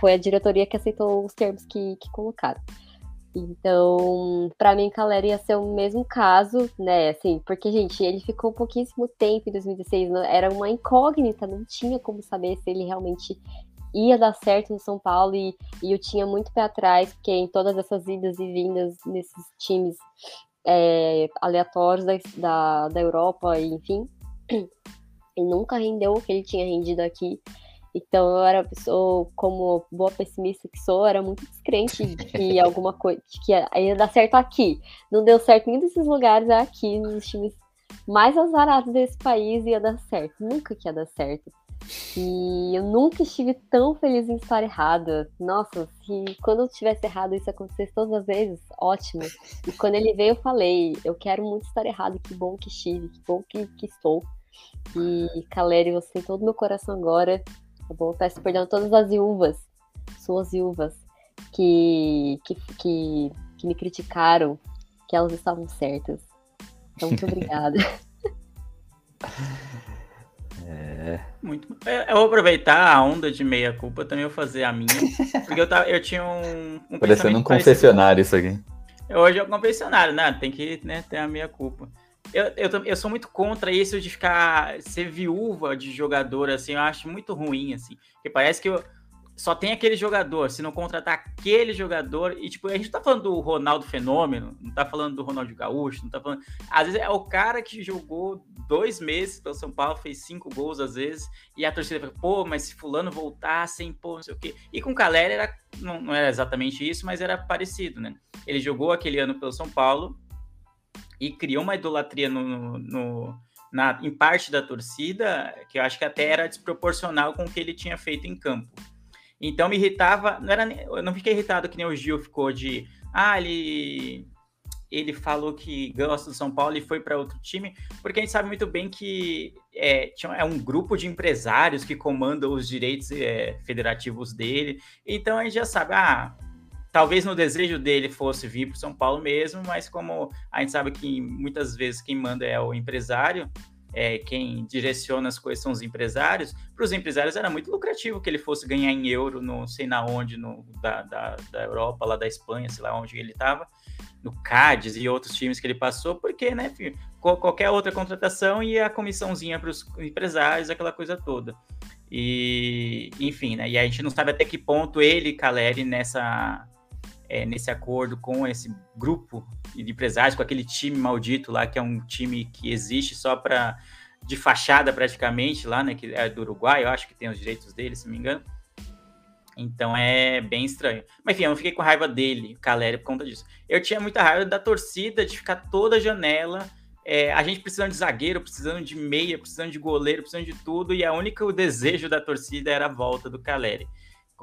foi a diretoria que aceitou os termos que, que colocaram. Então, para mim, Calera ia ser o mesmo caso, né? Assim, porque, gente, ele ficou pouquíssimo tempo em 2016, era uma incógnita, não tinha como saber se ele realmente ia dar certo no São Paulo e, e eu tinha muito pé atrás, porque em todas essas idas e vindas nesses times é, aleatórios da, da, da Europa, enfim, ele nunca rendeu o que ele tinha rendido aqui. Então eu era pessoa, como boa pessimista que sou, era muito descrente de que alguma coisa, que ia dar certo aqui. Não deu certo em nenhum desses lugares, é aqui, nos times mais azarados desse país ia dar certo. Nunca que ia dar certo. E eu nunca estive tão feliz em estar errada. Nossa, se quando eu tivesse errado isso acontecesse todas as vezes, ótimo. E quando ele veio, eu falei, eu quero muito estar errado, que bom que estive, que bom que, que estou. E Caleri, você tem todo o meu coração agora tá bom? Peço perdão a todas as viúvas, suas viúvas, que, que, que, que me criticaram, que elas estavam certas. Então, muito obrigada. É. Muito. Eu vou aproveitar a onda de meia culpa também vou fazer a minha, porque eu tava, eu tinha um, um parecendo um confessionário isso aqui. Hoje é um confessionário, né? Tem que né, ter a meia culpa. Eu, eu, eu, sou muito contra isso de ficar ser viúva de jogador, assim, eu acho muito ruim, assim. Porque parece que eu, só tem aquele jogador, se não contratar aquele jogador, e tipo, a gente tá falando do Ronaldo Fenômeno, não tá falando do Ronaldo Gaúcho, não tá falando. Às vezes é o cara que jogou dois meses pelo São Paulo, fez cinco gols às vezes, e a torcida fala, pô, mas se fulano voltasse, pô, não sei o quê. E com o Caleri era, não, não era exatamente isso, mas era parecido, né? Ele jogou aquele ano pelo São Paulo, e criou uma idolatria no, no, na, em parte da torcida que eu acho que até era desproporcional com o que ele tinha feito em campo. Então me irritava, não era, eu não fiquei irritado que nem o Gil ficou de, ah, ele ele falou que gosta do São Paulo e foi para outro time, porque a gente sabe muito bem que é, é um grupo de empresários que comandam os direitos é, federativos dele. Então a gente já sabe, ah, Talvez no desejo dele fosse vir para São Paulo mesmo, mas como a gente sabe que muitas vezes quem manda é o empresário, é, quem direciona as coisas são os empresários, para os empresários era muito lucrativo que ele fosse ganhar em euro, não sei na onde, no, da, da, da Europa, lá da Espanha, sei lá onde ele estava, no Cádiz e outros times que ele passou, porque, né, qualquer outra contratação e a comissãozinha para os empresários, aquela coisa toda. E, enfim, né, e a gente não sabe até que ponto ele, Caleri, nessa é, nesse acordo com esse grupo de empresários, com aquele time maldito lá, que é um time que existe só para de fachada praticamente lá, né, que é do Uruguai, eu acho que tem os direitos dele, se não me engano. Então é bem estranho. Mas enfim, eu não fiquei com raiva dele, Caleri, por conta disso. Eu tinha muita raiva da torcida de ficar toda a janela. É, a gente precisando de zagueiro, precisando de meia, precisando de goleiro, precisando de tudo, e a única o desejo da torcida era a volta do Caleri.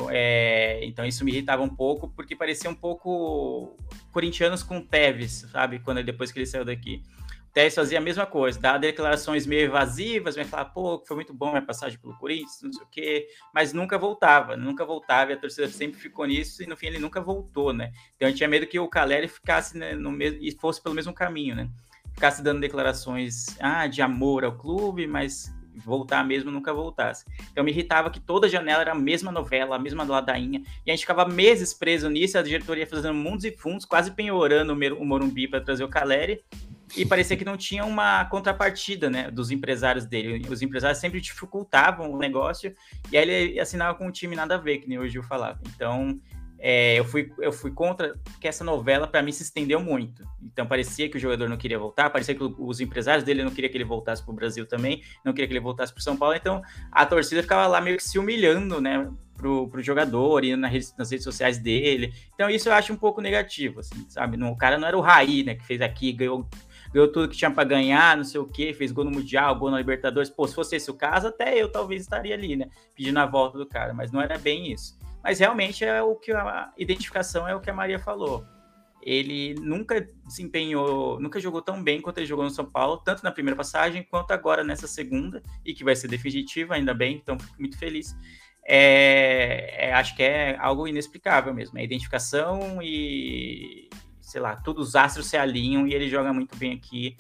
É, então isso me irritava um pouco, porque parecia um pouco corintianos com Tevez, sabe? Quando depois que ele saiu daqui. O Tevez fazia a mesma coisa, dava declarações meio evasivas, vai falar, pô, foi muito bom minha passagem pelo Corinthians, não sei o quê, mas nunca voltava, nunca voltava, e a torcida sempre ficou nisso, e no fim ele nunca voltou, né? Então eu tinha medo que o Caleri ficasse né, no mesmo, e fosse pelo mesmo caminho, né? Ficasse dando declarações ah, de amor ao clube, mas voltar mesmo, nunca voltasse. Então me irritava que toda janela era a mesma novela, a mesma ladainha, e a gente ficava meses preso nisso, a diretoria fazendo mundos e fundos, quase penhorando o Morumbi para trazer o Caleri, e parecia que não tinha uma contrapartida, né, dos empresários dele. Os empresários sempre dificultavam o negócio, e aí ele assinava com um time nada a ver, que nem o Gil falava. Então, é, eu, fui, eu fui contra que essa novela, para mim, se estendeu muito. Então, parecia que o jogador não queria voltar, parecia que os empresários dele não queriam que ele voltasse para o Brasil também, não queria que ele voltasse para São Paulo. Então, a torcida ficava lá meio que se humilhando, né, pro, pro jogador e na rede, nas redes sociais dele. Então, isso eu acho um pouco negativo, assim, sabe? O cara não era o Raí, né, que fez aqui, ganhou ganhou tudo que tinha para ganhar, não sei o que, fez gol no Mundial, gol na Libertadores. Pô, se fosse esse o caso, até eu talvez estaria ali, né? Pedindo a volta do cara, mas não era bem isso. Mas realmente é o que a identificação é o que a Maria falou. Ele nunca desempenhou, nunca jogou tão bem quanto ele jogou no São Paulo, tanto na primeira passagem quanto agora nessa segunda, e que vai ser definitiva, ainda bem, então fico muito feliz. é, é, acho que é algo inexplicável mesmo. É identificação e, sei lá, todos os astros se alinham e ele joga muito bem aqui.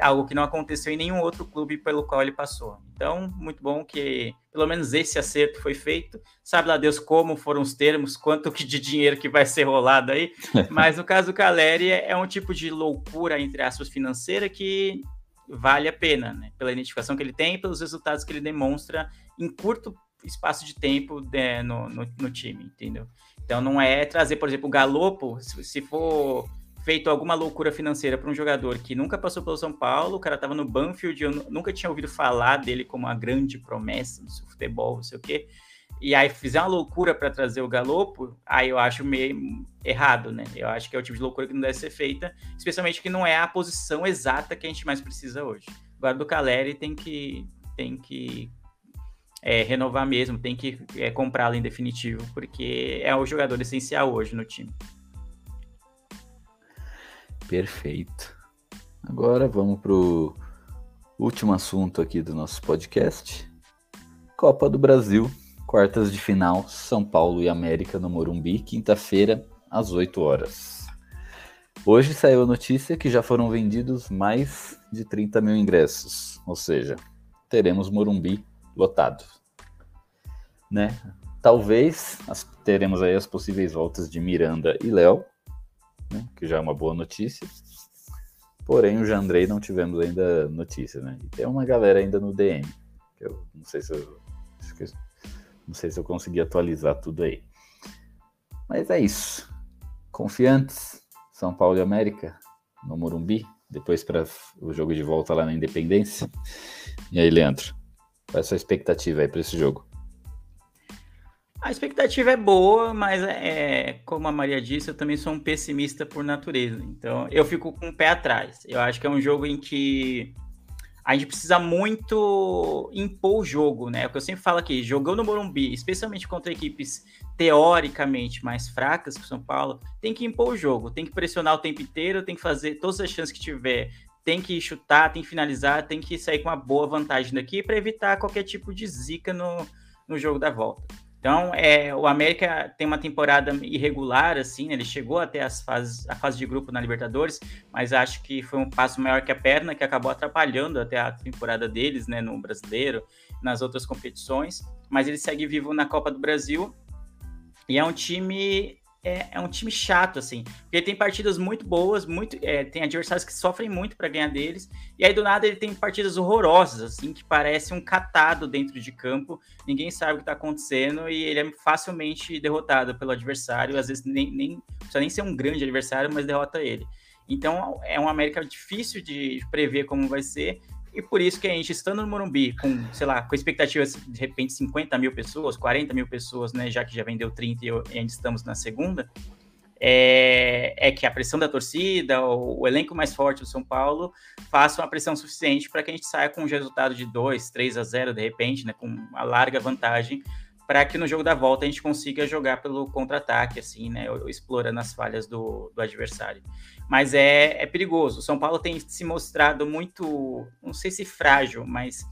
Algo que não aconteceu em nenhum outro clube pelo qual ele passou. Então, muito bom que pelo menos esse acerto foi feito. Sabe lá Deus como foram os termos, quanto que de dinheiro que vai ser rolado aí. Mas no caso do Caleri é um tipo de loucura, entre aspas, financeira que vale a pena, né? Pela identificação que ele tem e pelos resultados que ele demonstra em curto espaço de tempo né, no, no, no, time, entendeu? Então não é trazer, por exemplo, o Galopo, se, se for feito alguma loucura financeira para um jogador que nunca passou pelo São Paulo, o cara estava no Banfield, eu nunca tinha ouvido falar dele como uma grande promessa no futebol, não sei o quê. E aí fizer uma loucura para trazer o Galopo, aí eu acho meio errado, né? Eu acho que é o tipo de loucura que não deve ser feita, especialmente que não é a posição exata que a gente mais precisa hoje. Agora do Caleri tem que tem que é, renovar mesmo, tem que é, comprá-lo em definitivo, porque é o jogador essencial hoje no time. Perfeito. Agora vamos para o último assunto aqui do nosso podcast. Copa do Brasil, quartas de final, São Paulo e América no Morumbi, quinta-feira, às 8 horas. Hoje saiu a notícia que já foram vendidos mais de 30 mil ingressos, ou seja, teremos Morumbi lotado. Né? Talvez as, teremos aí as possíveis voltas de Miranda e Léo, né? que já é uma boa notícia. Porém, o Jandrei não tivemos ainda notícia, né? E tem uma galera ainda no DM, que eu não sei se eu, não sei se eu consegui atualizar tudo aí. Mas é isso. Confiantes, São Paulo e América no Morumbi, depois para o jogo de volta lá na Independência. E aí, Leandro? Qual é a sua expectativa aí para esse jogo? A expectativa é boa, mas é, como a Maria disse, eu também sou um pessimista por natureza. Então eu fico com o pé atrás. Eu acho que é um jogo em que a gente precisa muito impor o jogo, né? É o que eu sempre falo aqui, jogando no Morumbi, especialmente contra equipes teoricamente mais fracas que o São Paulo, tem que impor o jogo, tem que pressionar o tempo inteiro, tem que fazer todas as chances que tiver, tem que chutar, tem que finalizar, tem que sair com uma boa vantagem daqui para evitar qualquer tipo de zica no, no jogo da volta. Então, é, o América tem uma temporada irregular, assim, né? ele chegou até as fases, a fase de grupo na Libertadores, mas acho que foi um passo maior que a perna, que acabou atrapalhando até a temporada deles, né, no Brasileiro, nas outras competições, mas ele segue vivo na Copa do Brasil, e é um time é, é, um time chato, assim. Porque tem partidas muito boas, muito, é, tem adversários que sofrem muito para ganhar deles, e aí do nada ele tem partidas horrorosas, assim, que parece um catado dentro de campo, ninguém sabe o que está acontecendo, e ele é facilmente derrotado pelo adversário, às vezes nem, nem precisa nem ser um grande adversário, mas derrota ele. Então é um América difícil de prever como vai ser, e por isso que a gente, estando no Morumbi, com, sei lá, com expectativas de repente 50 mil pessoas, 40 mil pessoas, né? Já que já vendeu 30 e ainda estamos na segunda, é, é, que a pressão da torcida, o, o, elenco mais forte do São Paulo, faça uma pressão suficiente para que a gente saia com um resultado de 2, 3 a 0 de repente, né, com uma larga vantagem, para que no jogo da volta a gente consiga jogar pelo contra-ataque, assim, né, explorando as falhas do, do adversário mas é, é perigoso. O São Paulo tem se mostrado muito, não sei se frágil, mas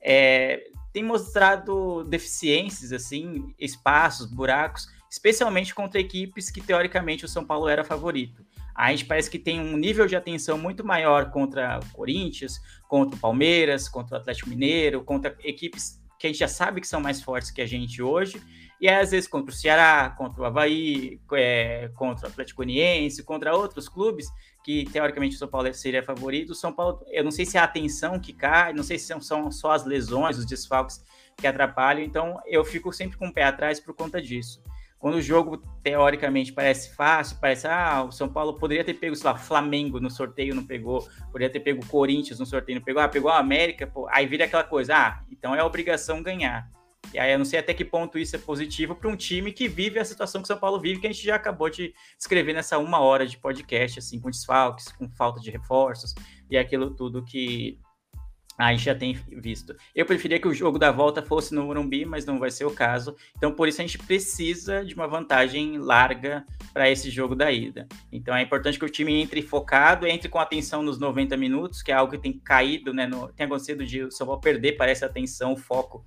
é, tem mostrado deficiências, assim, espaços, buracos, especialmente contra equipes que teoricamente o São Paulo era favorito. A gente parece que tem um nível de atenção muito maior contra o Corinthians, contra o Palmeiras, contra o Atlético Mineiro, contra equipes que a gente já sabe que são mais fortes que a gente hoje, e aí, às vezes, contra o Ceará, contra o Havaí, é, contra o Atlético Goianiense, contra outros clubes, que teoricamente o São Paulo seria favorito. O São Paulo, eu não sei se é a atenção que cai, não sei se são só as lesões, os desfalques que atrapalham, então eu fico sempre com o pé atrás por conta disso. Quando o jogo, teoricamente, parece fácil, parece, ah, o São Paulo poderia ter pego, sei lá, Flamengo no sorteio, não pegou, poderia ter pego Corinthians no sorteio, não pegou, ah, pegou a América, pô, aí vira aquela coisa, ah, então é obrigação ganhar. E aí eu não sei até que ponto isso é positivo para um time que vive a situação que o São Paulo vive, que a gente já acabou de descrever nessa uma hora de podcast, assim, com desfalques, com falta de reforços e aquilo tudo que a gente já tem visto. Eu preferia que o jogo da volta fosse no Morumbi, mas não vai ser o caso. Então, por isso, a gente precisa de uma vantagem larga para esse jogo da ida. Então, é importante que o time entre focado, entre com atenção nos 90 minutos, que é algo que tem caído, né? No, tem acontecido de São Paulo perder, parece, atenção, foco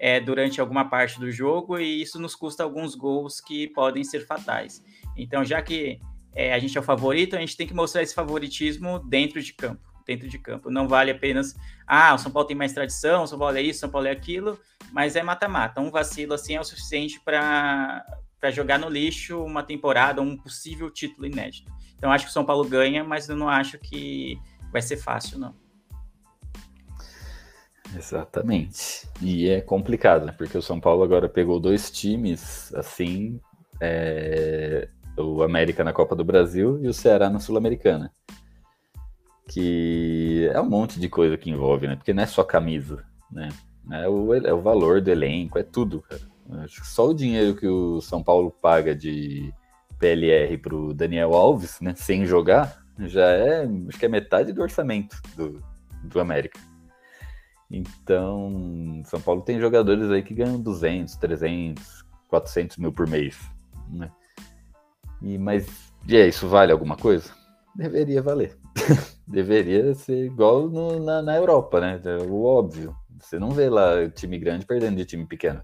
é, durante alguma parte do jogo e isso nos custa alguns gols que podem ser fatais. Então, já que é, a gente é o favorito, a gente tem que mostrar esse favoritismo dentro de campo. Dentro de campo. Não vale apenas, ah, o São Paulo tem mais tradição, o São Paulo é isso, o São Paulo é aquilo, mas é mata-mata. Um vacilo assim é o suficiente para jogar no lixo uma temporada, um possível título inédito. Então acho que o São Paulo ganha, mas eu não acho que vai ser fácil, não. Exatamente. E é complicado, né? Porque o São Paulo agora pegou dois times, assim, é... o América na Copa do Brasil e o Ceará na Sul-Americana. Que é um monte de coisa que envolve, né? Porque não é só camisa, né? É o, é o valor do elenco, é tudo, cara. Acho que só o dinheiro que o São Paulo paga de PLR pro Daniel Alves, né? Sem jogar, já é, acho que é metade do orçamento do, do América. Então, São Paulo tem jogadores aí que ganham 200, 300, 400 mil por mês, né? E, mas, e é, isso vale alguma coisa? Deveria valer. Deveria ser igual no, na, na Europa, né? É o óbvio. Você não vê lá time grande perdendo de time pequeno.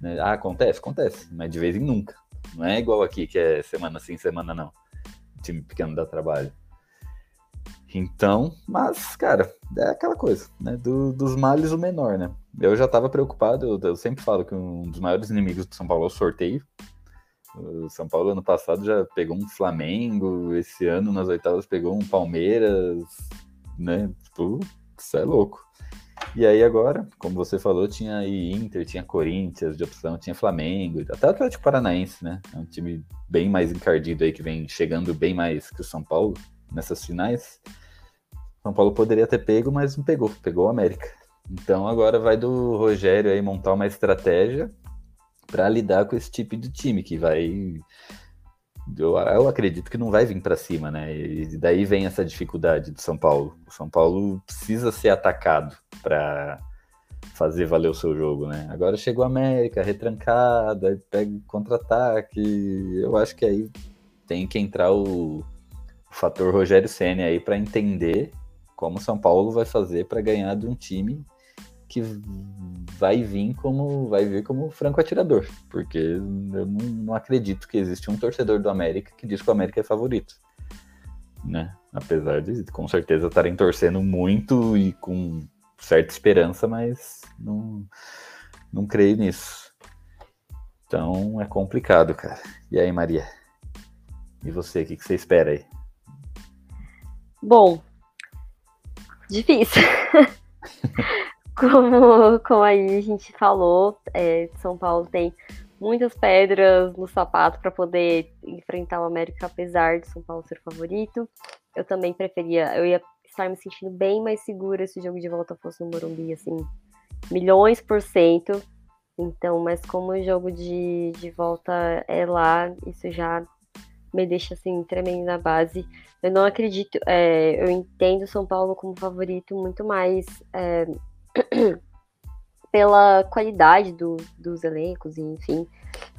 Né? Ah, acontece? Acontece, mas de vez em nunca. Não é igual aqui, que é semana sim, semana não. time pequeno dá trabalho. Então, mas, cara, é aquela coisa, né? Do, dos males o menor, né? Eu já tava preocupado, eu, eu, sempre falo que um dos maiores inimigos do São Paulo é o sorteio. O São Paulo ano passado já pegou um Flamengo, esse ano nas oitavas pegou um Palmeiras, né? Tipo, isso é louco. E aí agora, como você falou, tinha aí Inter, tinha Corinthians de opção, tinha Flamengo, até o Atlético Paranaense, né? É um time bem mais encardido aí, que vem chegando bem mais que o São Paulo nessas finais. São Paulo poderia ter pego, mas não pegou, pegou o América. Então agora vai do Rogério aí montar uma estratégia para lidar com esse tipo de time que vai eu, eu, acredito que não vai vir para cima, né? E daí vem essa dificuldade do São Paulo. O São Paulo precisa ser atacado para fazer valer o seu jogo, né? Agora chegou a América, retrancada, pega contra-ataque. Eu acho que aí tem que entrar o, o fator Rogério Senna aí para entender como o São Paulo vai fazer para ganhar de um time que vai vir como vai vir como franco atirador, porque eu não, não, acredito que existe um torcedor do América que diz que o América é favorito, né? Apesar de com certeza estarem torcendo muito e com certa esperança, mas não não creio nisso. Então é complicado, cara. E aí, Maria? E você, o que, que você espera aí? Bom, difícil. como, como aí a gente falou, é, São Paulo tem muitas pedras no sapato para poder enfrentar o América, apesar de São Paulo ser favorito. Eu também preferia, eu ia estar me sentindo bem mais segura se o jogo de volta fosse no Morumbi, assim, milhões por cento. Então, mas como o jogo de, de volta é lá, isso já me deixa assim tremendo na base. Eu não acredito, é, eu entendo São Paulo como favorito muito mais é, pela qualidade do, dos elencos, enfim.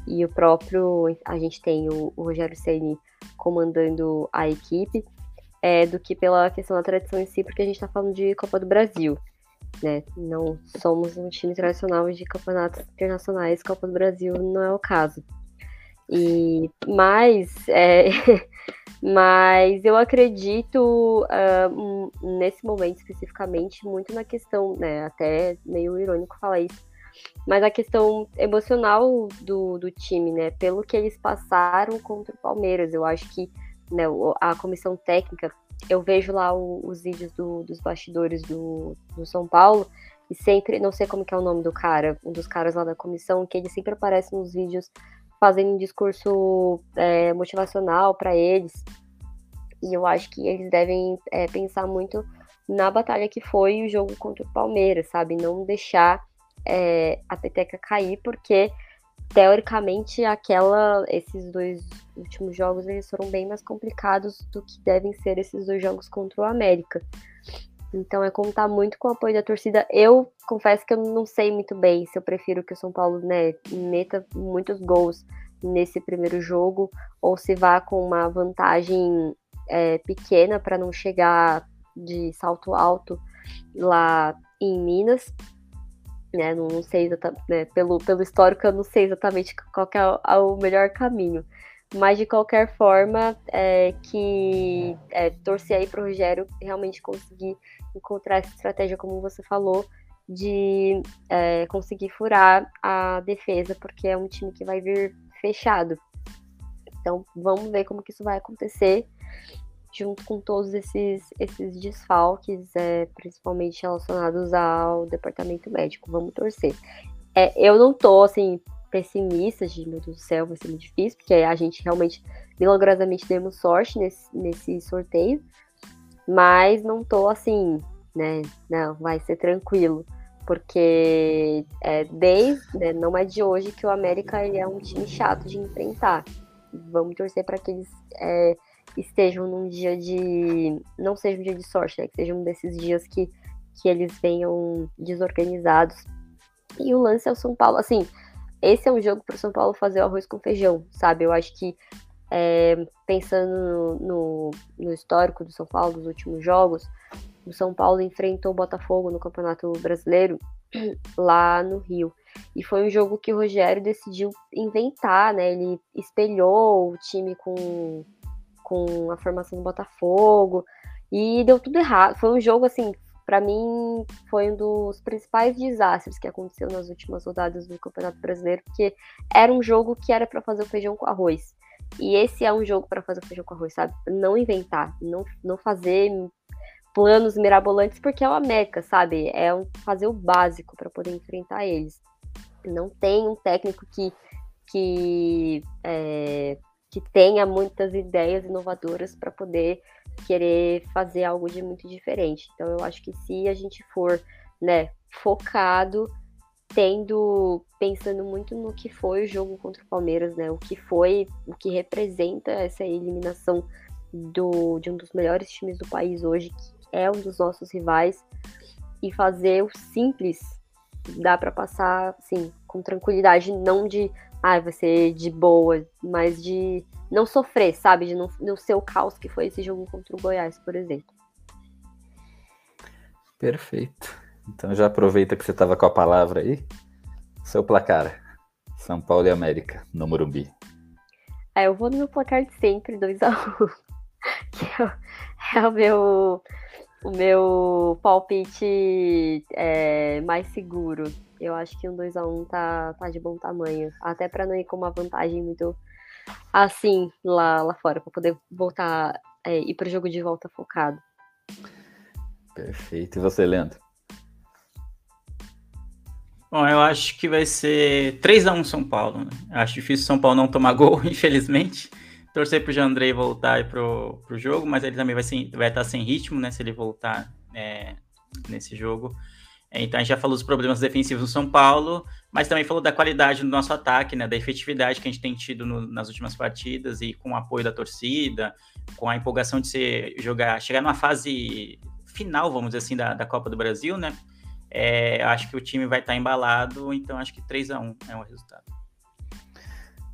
E o próprio, a gente tem o, o Rogério Ceni comandando a equipe, é, do que pela questão da tradição em si, porque a gente está falando de Copa do Brasil. Né? Não somos um time tradicional de campeonatos internacionais, Copa do Brasil não é o caso. E mas é, mas eu acredito uh, nesse momento especificamente muito na questão, né? Até meio irônico falar isso, mas a questão emocional do, do time, né? Pelo que eles passaram contra o Palmeiras, eu acho que né, a comissão técnica, eu vejo lá o, os vídeos do, dos bastidores do, do São Paulo e sempre, não sei como que é o nome do cara, um dos caras lá da comissão, que ele sempre aparece nos vídeos fazendo um discurso é, motivacional para eles. E eu acho que eles devem é, pensar muito na batalha que foi o jogo contra o Palmeiras, sabe? Não deixar é, a peteca cair, porque teoricamente aquela, esses dois últimos jogos eles foram bem mais complicados do que devem ser esses dois jogos contra o América. Então é contar muito com o apoio da torcida. Eu confesso que eu não sei muito bem se eu prefiro que o São Paulo né, meta muitos gols nesse primeiro jogo ou se vá com uma vantagem é, pequena para não chegar de salto alto lá em Minas. né? Não, sei né? pelo, pelo histórico, eu não sei exatamente qual é o melhor caminho. Mas de qualquer forma, é, que é, torcer aí para o Rogério realmente conseguir encontrar essa estratégia, como você falou, de é, conseguir furar a defesa, porque é um time que vai vir fechado. Então vamos ver como que isso vai acontecer, junto com todos esses, esses desfalques, é, principalmente relacionados ao departamento médico. Vamos torcer. É, eu não tô assim pessimistas de meu Deus do céu, vai ser muito difícil, porque a gente realmente, milagrosamente, demos sorte nesse, nesse sorteio, mas não tô assim, né? Não, vai ser tranquilo, porque é, desde, né, não é de hoje que o América ele é um time chato de enfrentar. Vamos torcer para que eles é, estejam num dia de. Não seja um dia de sorte, né? Que seja um desses dias que, que eles venham desorganizados. E o lance é o São Paulo. Assim, esse é um jogo para o São Paulo fazer o arroz com feijão, sabe? Eu acho que é, pensando no, no, histórico do São Paulo, dos últimos jogos, o São Paulo enfrentou o Botafogo no Campeonato Brasileiro lá no Rio. E foi um jogo que o Rogério decidiu inventar, né? Ele espelhou o time com, com a formação do Botafogo e deu tudo errado. Foi um jogo assim para mim foi um dos principais desastres que aconteceu nas últimas rodadas do Campeonato Brasileiro, porque era um jogo que era para fazer o feijão com arroz. E esse é um jogo para fazer o feijão com arroz, sabe? Não inventar, não, não fazer planos mirabolantes, porque é o América, sabe? É um, fazer o básico para poder enfrentar eles. Não tem um técnico que, que, é, que tenha muitas ideias inovadoras para poder querer fazer algo de muito diferente. Então eu acho que se a gente for, né, focado, tendo, pensando muito no que foi o jogo contra o Palmeiras, né, o que foi, o que representa essa eliminação do, de um dos melhores times do país hoje, que é um dos nossos rivais, e fazer o simples dá para passar, assim, com tranquilidade, não de, ah, vai ser de boa, mas de não sofrer, sabe? De não, não ser o caos que foi esse jogo contra o Goiás, por exemplo. Perfeito. Então já aproveita que você estava com a palavra aí. Seu placar. São Paulo e América, no Morumbi. É, eu vou no meu placar de sempre, 2x1. Um, que é, é o meu, o meu palpite é, mais seguro. Eu acho que um 2x1 um tá, tá de bom tamanho. Até para não ir com uma vantagem muito assim lá, lá fora, para poder voltar, é, ir para o jogo de volta focado. Perfeito. E você, Leandro? Bom, eu acho que vai ser 3 a 1 São Paulo. Né? Acho difícil São Paulo não tomar gol, infelizmente. Torcer pro Jandrei voltar pro, pro jogo, mas ele também vai, ser, vai estar sem ritmo, né? Se ele voltar é, nesse jogo. Então a gente já falou dos problemas defensivos do São Paulo, mas também falou da qualidade do nosso ataque, né? Da efetividade que a gente tem tido no, nas últimas partidas e com o apoio da torcida, com a empolgação de ser, jogar, chegar numa fase final, vamos dizer assim, da, da Copa do Brasil, né? É, acho que o time vai estar embalado, então acho que 3 a 1 é o resultado.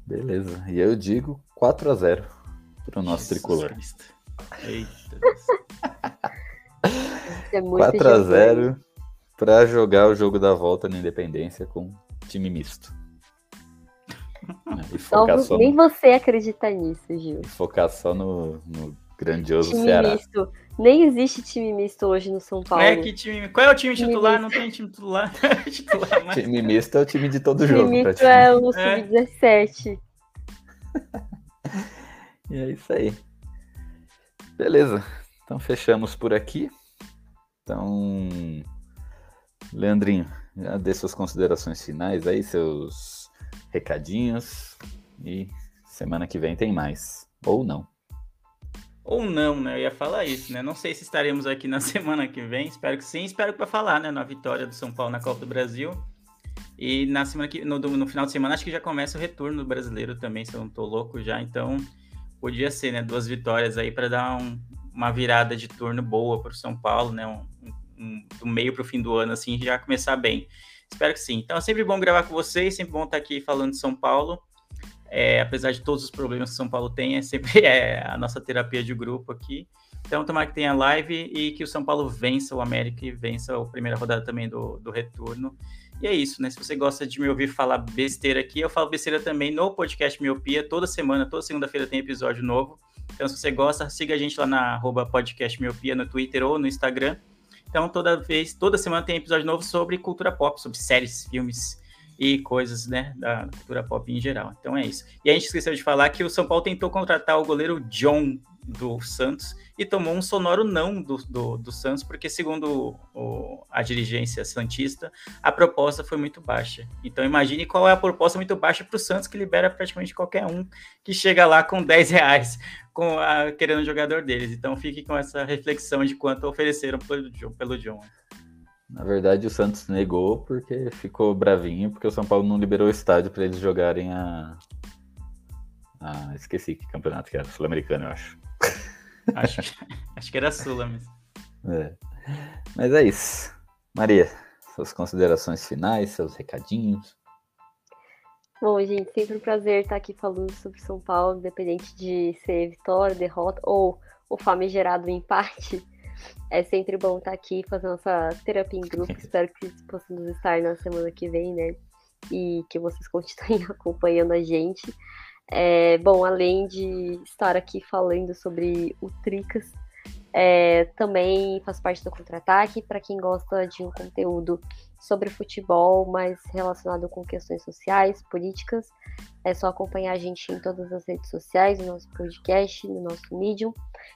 Beleza. E eu digo 4 a 0 para o nosso Jesus tricolor. Cristo. Eita. é 4 a 0 para jogar o jogo da volta na Independência com time misto. Só, nem no... você acredita nisso, Gil. E focar só no, no grandioso time Ceará. Misto. Nem existe time misto hoje no São Paulo. É que time. Qual é o time, time titular? Misto. Não tem time titular. titular mas... Time misto é o time de todo time jogo. Time misto é o sub-17. e é isso aí. Beleza. Então fechamos por aqui. Então, Leandrinho, já dê suas considerações finais aí, seus recadinhos. E semana que vem tem mais. Ou não. Ou não, né? Eu ia falar isso, né? Não sei se estaremos aqui na semana que vem. Espero que sim. Espero para falar, né? Na vitória do São Paulo na Copa do Brasil. E na semana que no, no final de semana acho que já começa o retorno do brasileiro também, se eu não tô louco já. Então podia ser, né? Duas vitórias aí para dar um, uma virada de turno boa para o São Paulo, né? Um, do meio para o fim do ano, assim, já começar bem. Espero que sim. Então é sempre bom gravar com vocês, sempre bom estar aqui falando de São Paulo. É, apesar de todos os problemas que São Paulo tem, é sempre é a nossa terapia de grupo aqui. Então, tomara que tenha live e que o São Paulo vença o América e vença a primeira rodada também do, do retorno. E é isso, né? Se você gosta de me ouvir falar besteira aqui, eu falo besteira também no podcast Miopia. Toda semana, toda segunda-feira tem episódio novo. Então, se você gosta, siga a gente lá na arroba podcast Miopia no Twitter ou no Instagram. Então, toda vez, toda semana tem episódio novo sobre cultura pop, sobre séries, filmes e coisas, né, da cultura pop em geral. Então é isso. E a gente esqueceu de falar que o São Paulo tentou contratar o goleiro John do Santos e tomou um sonoro não do, do, do Santos, porque segundo o, a dirigência santista, a proposta foi muito baixa. Então imagine qual é a proposta muito baixa para o Santos, que libera praticamente qualquer um que chega lá com 10 reais com a, querendo o jogador deles. Então fique com essa reflexão de quanto ofereceram pelo, pelo John. Na verdade, o Santos negou porque ficou bravinho, porque o São Paulo não liberou o estádio para eles jogarem a. Ah, esqueci que campeonato que era, Sul-Americano, eu acho. Acho, acho que era Sula mesmo. É. Mas é isso. Maria, suas considerações finais, seus recadinhos. Bom, gente, sempre um prazer estar aqui falando sobre São Paulo, independente de ser vitória, derrota ou o famigerado empate. É sempre bom estar aqui fazendo essa terapia em grupo. Espero que possamos estar na semana que vem, né? E que vocês continuem acompanhando a gente. É, bom, além de estar aqui falando sobre o Tricas, é, também faz parte do Contra-Ataque para quem gosta de um conteúdo sobre futebol, mais relacionado com questões sociais, políticas. É só acompanhar a gente em todas as redes sociais, no nosso podcast, no nosso Medium.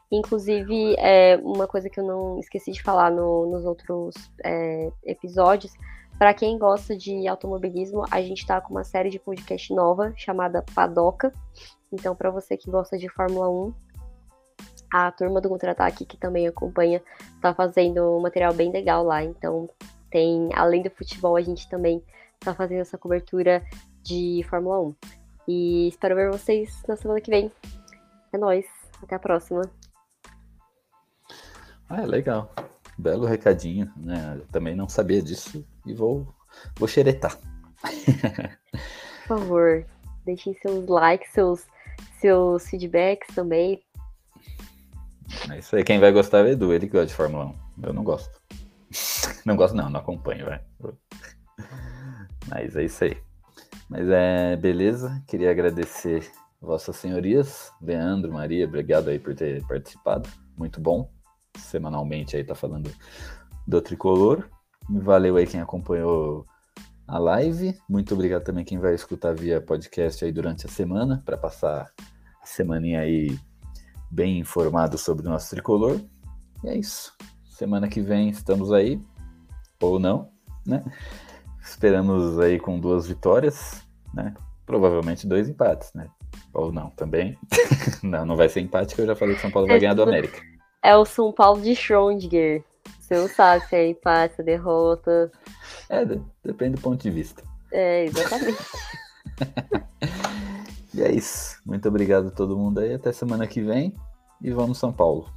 Inclusive, é, uma coisa que eu não esqueci de falar no, nos outros é, episódios para quem gosta de automobilismo, a gente está com uma série de podcast nova chamada Padoca. Então, para você que gosta de Fórmula 1, a turma do Contra-Ataque, que também acompanha, está fazendo um material bem legal lá. Então, tem, além do futebol, a gente também está fazendo essa cobertura de Fórmula 1. E espero ver vocês na semana que vem. É nóis. Até a próxima. Ah, é legal. Belo recadinho, né? Eu também não sabia disso e vou, vou xeretar. Por favor, deixem seus likes, seus, seus feedbacks também. É isso aí, quem vai gostar é o Edu, ele que gosta de Fórmula 1. Eu não gosto. Não gosto não, não acompanho, vai. Mas é isso aí. Mas é beleza, queria agradecer vossas senhorias, Leandro, Maria, obrigado aí por ter participado, muito bom. Semanalmente aí tá falando do Tricolor. Valeu aí quem acompanhou a live. Muito obrigado também quem vai escutar via podcast aí durante a semana, para passar a semaninha aí bem informado sobre o nosso tricolor. E é isso. Semana que vem estamos aí, ou não, né? Esperamos aí com duas vitórias, né? Provavelmente dois empates, né? Ou não, também. não, não vai ser empate, que eu já falei que São Paulo vai ganhar do América. É o São Paulo de Schrödinger. Você não sabe se é empate, derrota. É, depende do ponto de vista. É, exatamente. e é isso. Muito obrigado a todo mundo aí. Até semana que vem. E vamos São Paulo.